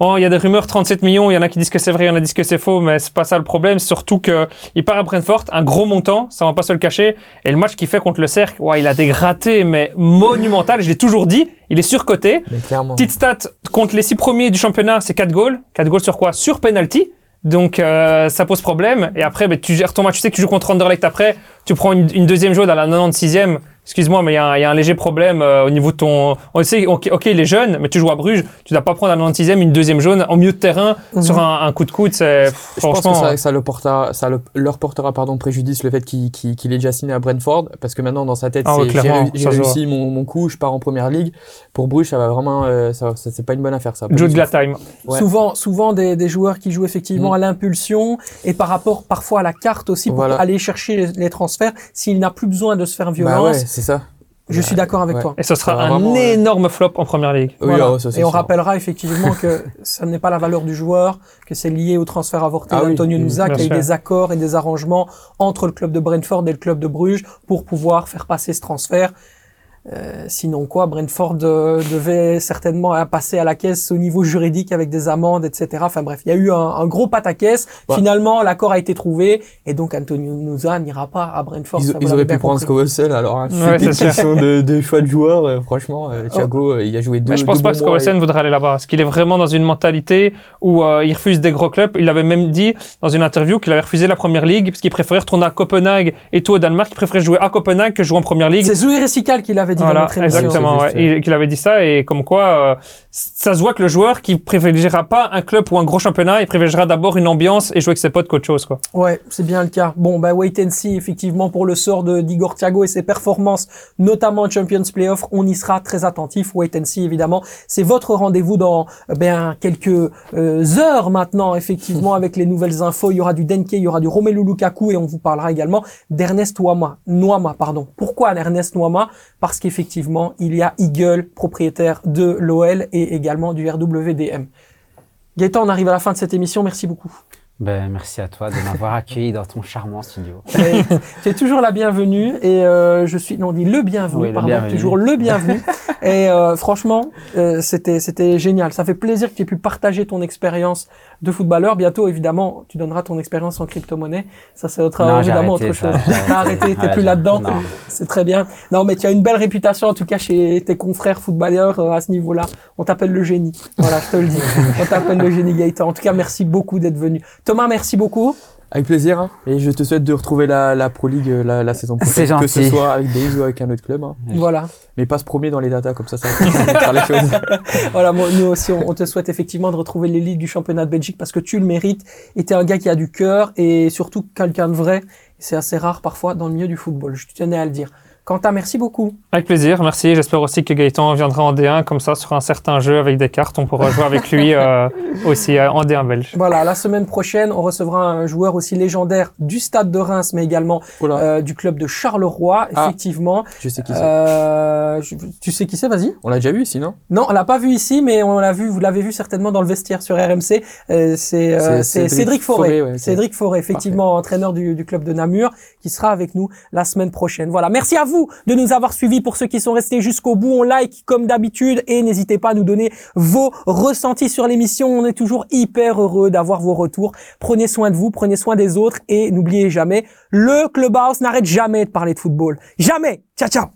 oh, il y a des rumeurs 37 millions, il y en a qui disent que c'est vrai, il y en a qui disent que c'est faux, mais c'est pas ça le problème. Surtout que il part à Brentford, un gros montant, ça on va pas se le cacher. Et le match qu'il fait contre le Cercle, ouais, il a des grattés mais monumental. Je l'ai toujours dit, il est surcoté. Petite stat, contre les six premiers du championnat, c'est 4 goals. 4 goals sur quoi? Sur penalty. Donc euh, ça pose problème. Et après, ben, tu gères ton match. Tu sais que tu joues contre Anderlecht après. Tu prends une, une deuxième jaune à la 96e. Excuse-moi, mais il y, a un- il y a un léger problème euh, au niveau de ton. On sait, ok, ok, il est jeune, mais tu joues à Bruges, tu dois pas prendre à 96e une deuxième jaune au milieu de terrain Mhm. sur un, un coup de coude. C'est Je pense que franchement. ça, ça, le portera, ça le- leur portera pardon, préjudice le fait qu'il qu'il ait déjà signé à Brentford, parce que maintenant dans sa tête, Ah ouais, c'est j'ai réussi mon, mon coup, je pars en première ligue. Pour Bruges, ça va vraiment, euh, ça, ça- c'est pas une bonne affaire ça. Joe de la time. Ouais. Souvent, souvent des, des joueurs qui jouent effectivement Mm. à l'impulsion et par rapport parfois à la carte aussi pour Voilà. aller chercher les, les transferts. S'il n'a plus besoin de se faire Bah violence, ouais, c'est ça. je suis d'accord avec Ouais. toi. Et ce sera un vraiment, euh, énorme flop en première ligue. Oui, Voilà. oh, ça, Et on rappellera effectivement que ça n'est pas la valeur du joueur, que c'est lié au transfert avorté Ah d'Antonio oui, Nusa, qu'il y a eu des accords et des arrangements entre le club de Brentford et le club de Bruges pour pouvoir faire passer ce transfert. Euh, sinon quoi, Brentford euh, devait certainement euh, passer à la caisse au niveau juridique avec des amendes, etc. Enfin bref, il y a eu un, un gros pataquès. Ouais. Finalement, l'accord a été trouvé et donc Antonio Nusa n'ira pas à Brentford. Ils, ils auraient pu prendre. Scovelsel, alors hein, Ouais, question de, de choix de joueur. euh, franchement, euh, Thiago, euh, il a joué deux. Mais je pense deux pas que mois Skowelsen voudrait aller là-bas, parce qu'il est vraiment dans une mentalité où euh, il refuse des gros clubs. Il avait même dit dans une interview qu'il avait refusé la première ligue parce qu'il préférait retourner à Copenhague et tout au Danemark. Il préférait jouer à Copenhague que jouer en première ligue. C'est Zoé Ressical qui l'avait dit dans Voilà, notre émission. exactement. Ouais. qu'il avait dit ça et comme quoi euh, ça se voit que le joueur qui privilégiera pas un club ou un gros championnat, il privilégiera d'abord une ambiance et jouer avec ses potes qu'autre chose quoi. Ouais, c'est bien le cas. Bon, bah wait and see effectivement pour le sort de d'Igor Thiago et ses performances, notamment en Champions Playoff. On y sera très attentif. Wait and see évidemment. C'est votre rendez-vous dans euh, ben quelques euh, heures maintenant effectivement avec les nouvelles infos. Il y aura du Denke, il y aura du Romelu Lukaku et on vous parlera également d'Ernest Noama. Noama, pardon. Pourquoi Ernest Noama? Parce qu'effectivement il y a Eagle, propriétaire de l'OL et également du RWDM. Gaëtan, on arrive à la fin de cette émission. Merci beaucoup. Ben, merci à toi de m'avoir accueilli dans ton charmant studio. Tu es toujours la bienvenue et euh, je suis non on dit le bienvenu Oui, le pardon bienvenu. toujours le bienvenu. Et euh, franchement euh, c'était c'était génial. Ça fait plaisir que tu aies pu partager ton expérience de footballeur. Bientôt évidemment tu donneras ton expérience en crypto-monnaie. Ça c'est autre Non, évidemment autre chose. t'as arrêté t'es plus là-dedans. c'est très bien. Non mais tu as une belle réputation en tout cas chez tes confrères footballeurs à ce niveau-là. On t'appelle le génie. Voilà je te le dis. On t'appelle le génie Gaëtan. En tout cas merci beaucoup d'être venu Thomas merci beaucoup Avec plaisir. hein. Et je te souhaite de retrouver la, la Pro League euh, la, la saison prochaine. Que ce soit avec Days ou avec un autre club. hein. voilà Mais pas se premier dans les datas, comme ça, ça va faire les choses. Voilà, moi, nous aussi, on, on te souhaite effectivement de retrouver l'élite du championnat de Belgique parce que tu le mérites. Et t'es un gars qui a du cœur et surtout quelqu'un de vrai. C'est assez rare parfois dans le milieu du football. Je tenais à le dire. Quentin, merci beaucoup. Avec plaisir, merci. J'espère aussi que Gaëtan viendra en D1 comme ça sur un certain jeu avec des cartes. On pourra jouer avec lui euh, aussi euh, en D1 belge. Voilà, la semaine prochaine, on recevra un joueur aussi légendaire du Stade de Reims, mais également euh, du club de Charleroi, Ah. effectivement. je sais qui c'est. Euh, tu sais qui c'est, vas-y. On l'a déjà vu ici, non? Non, on l'a pas vu ici, mais on l'a vu, vous l'avez vu certainement dans le vestiaire sur RMC. Euh, c'est euh, Cédric, Cédric Forêt. Forêt, ouais, ok. Cédric Forêt, effectivement, entraîneur du, du club de Namur, qui sera avec nous la semaine prochaine. Voilà. Merci à de nous avoir suivis. Pour ceux qui sont restés jusqu'au bout, on like comme d'habitude et n'hésitez pas à nous donner vos ressentis sur l'émission. On est toujours hyper heureux d'avoir vos retours. Prenez soin de vous, prenez soin des autres et n'oubliez jamais, le Clubhouse n'arrête jamais de parler de football. Jamais. Ciao, ciao.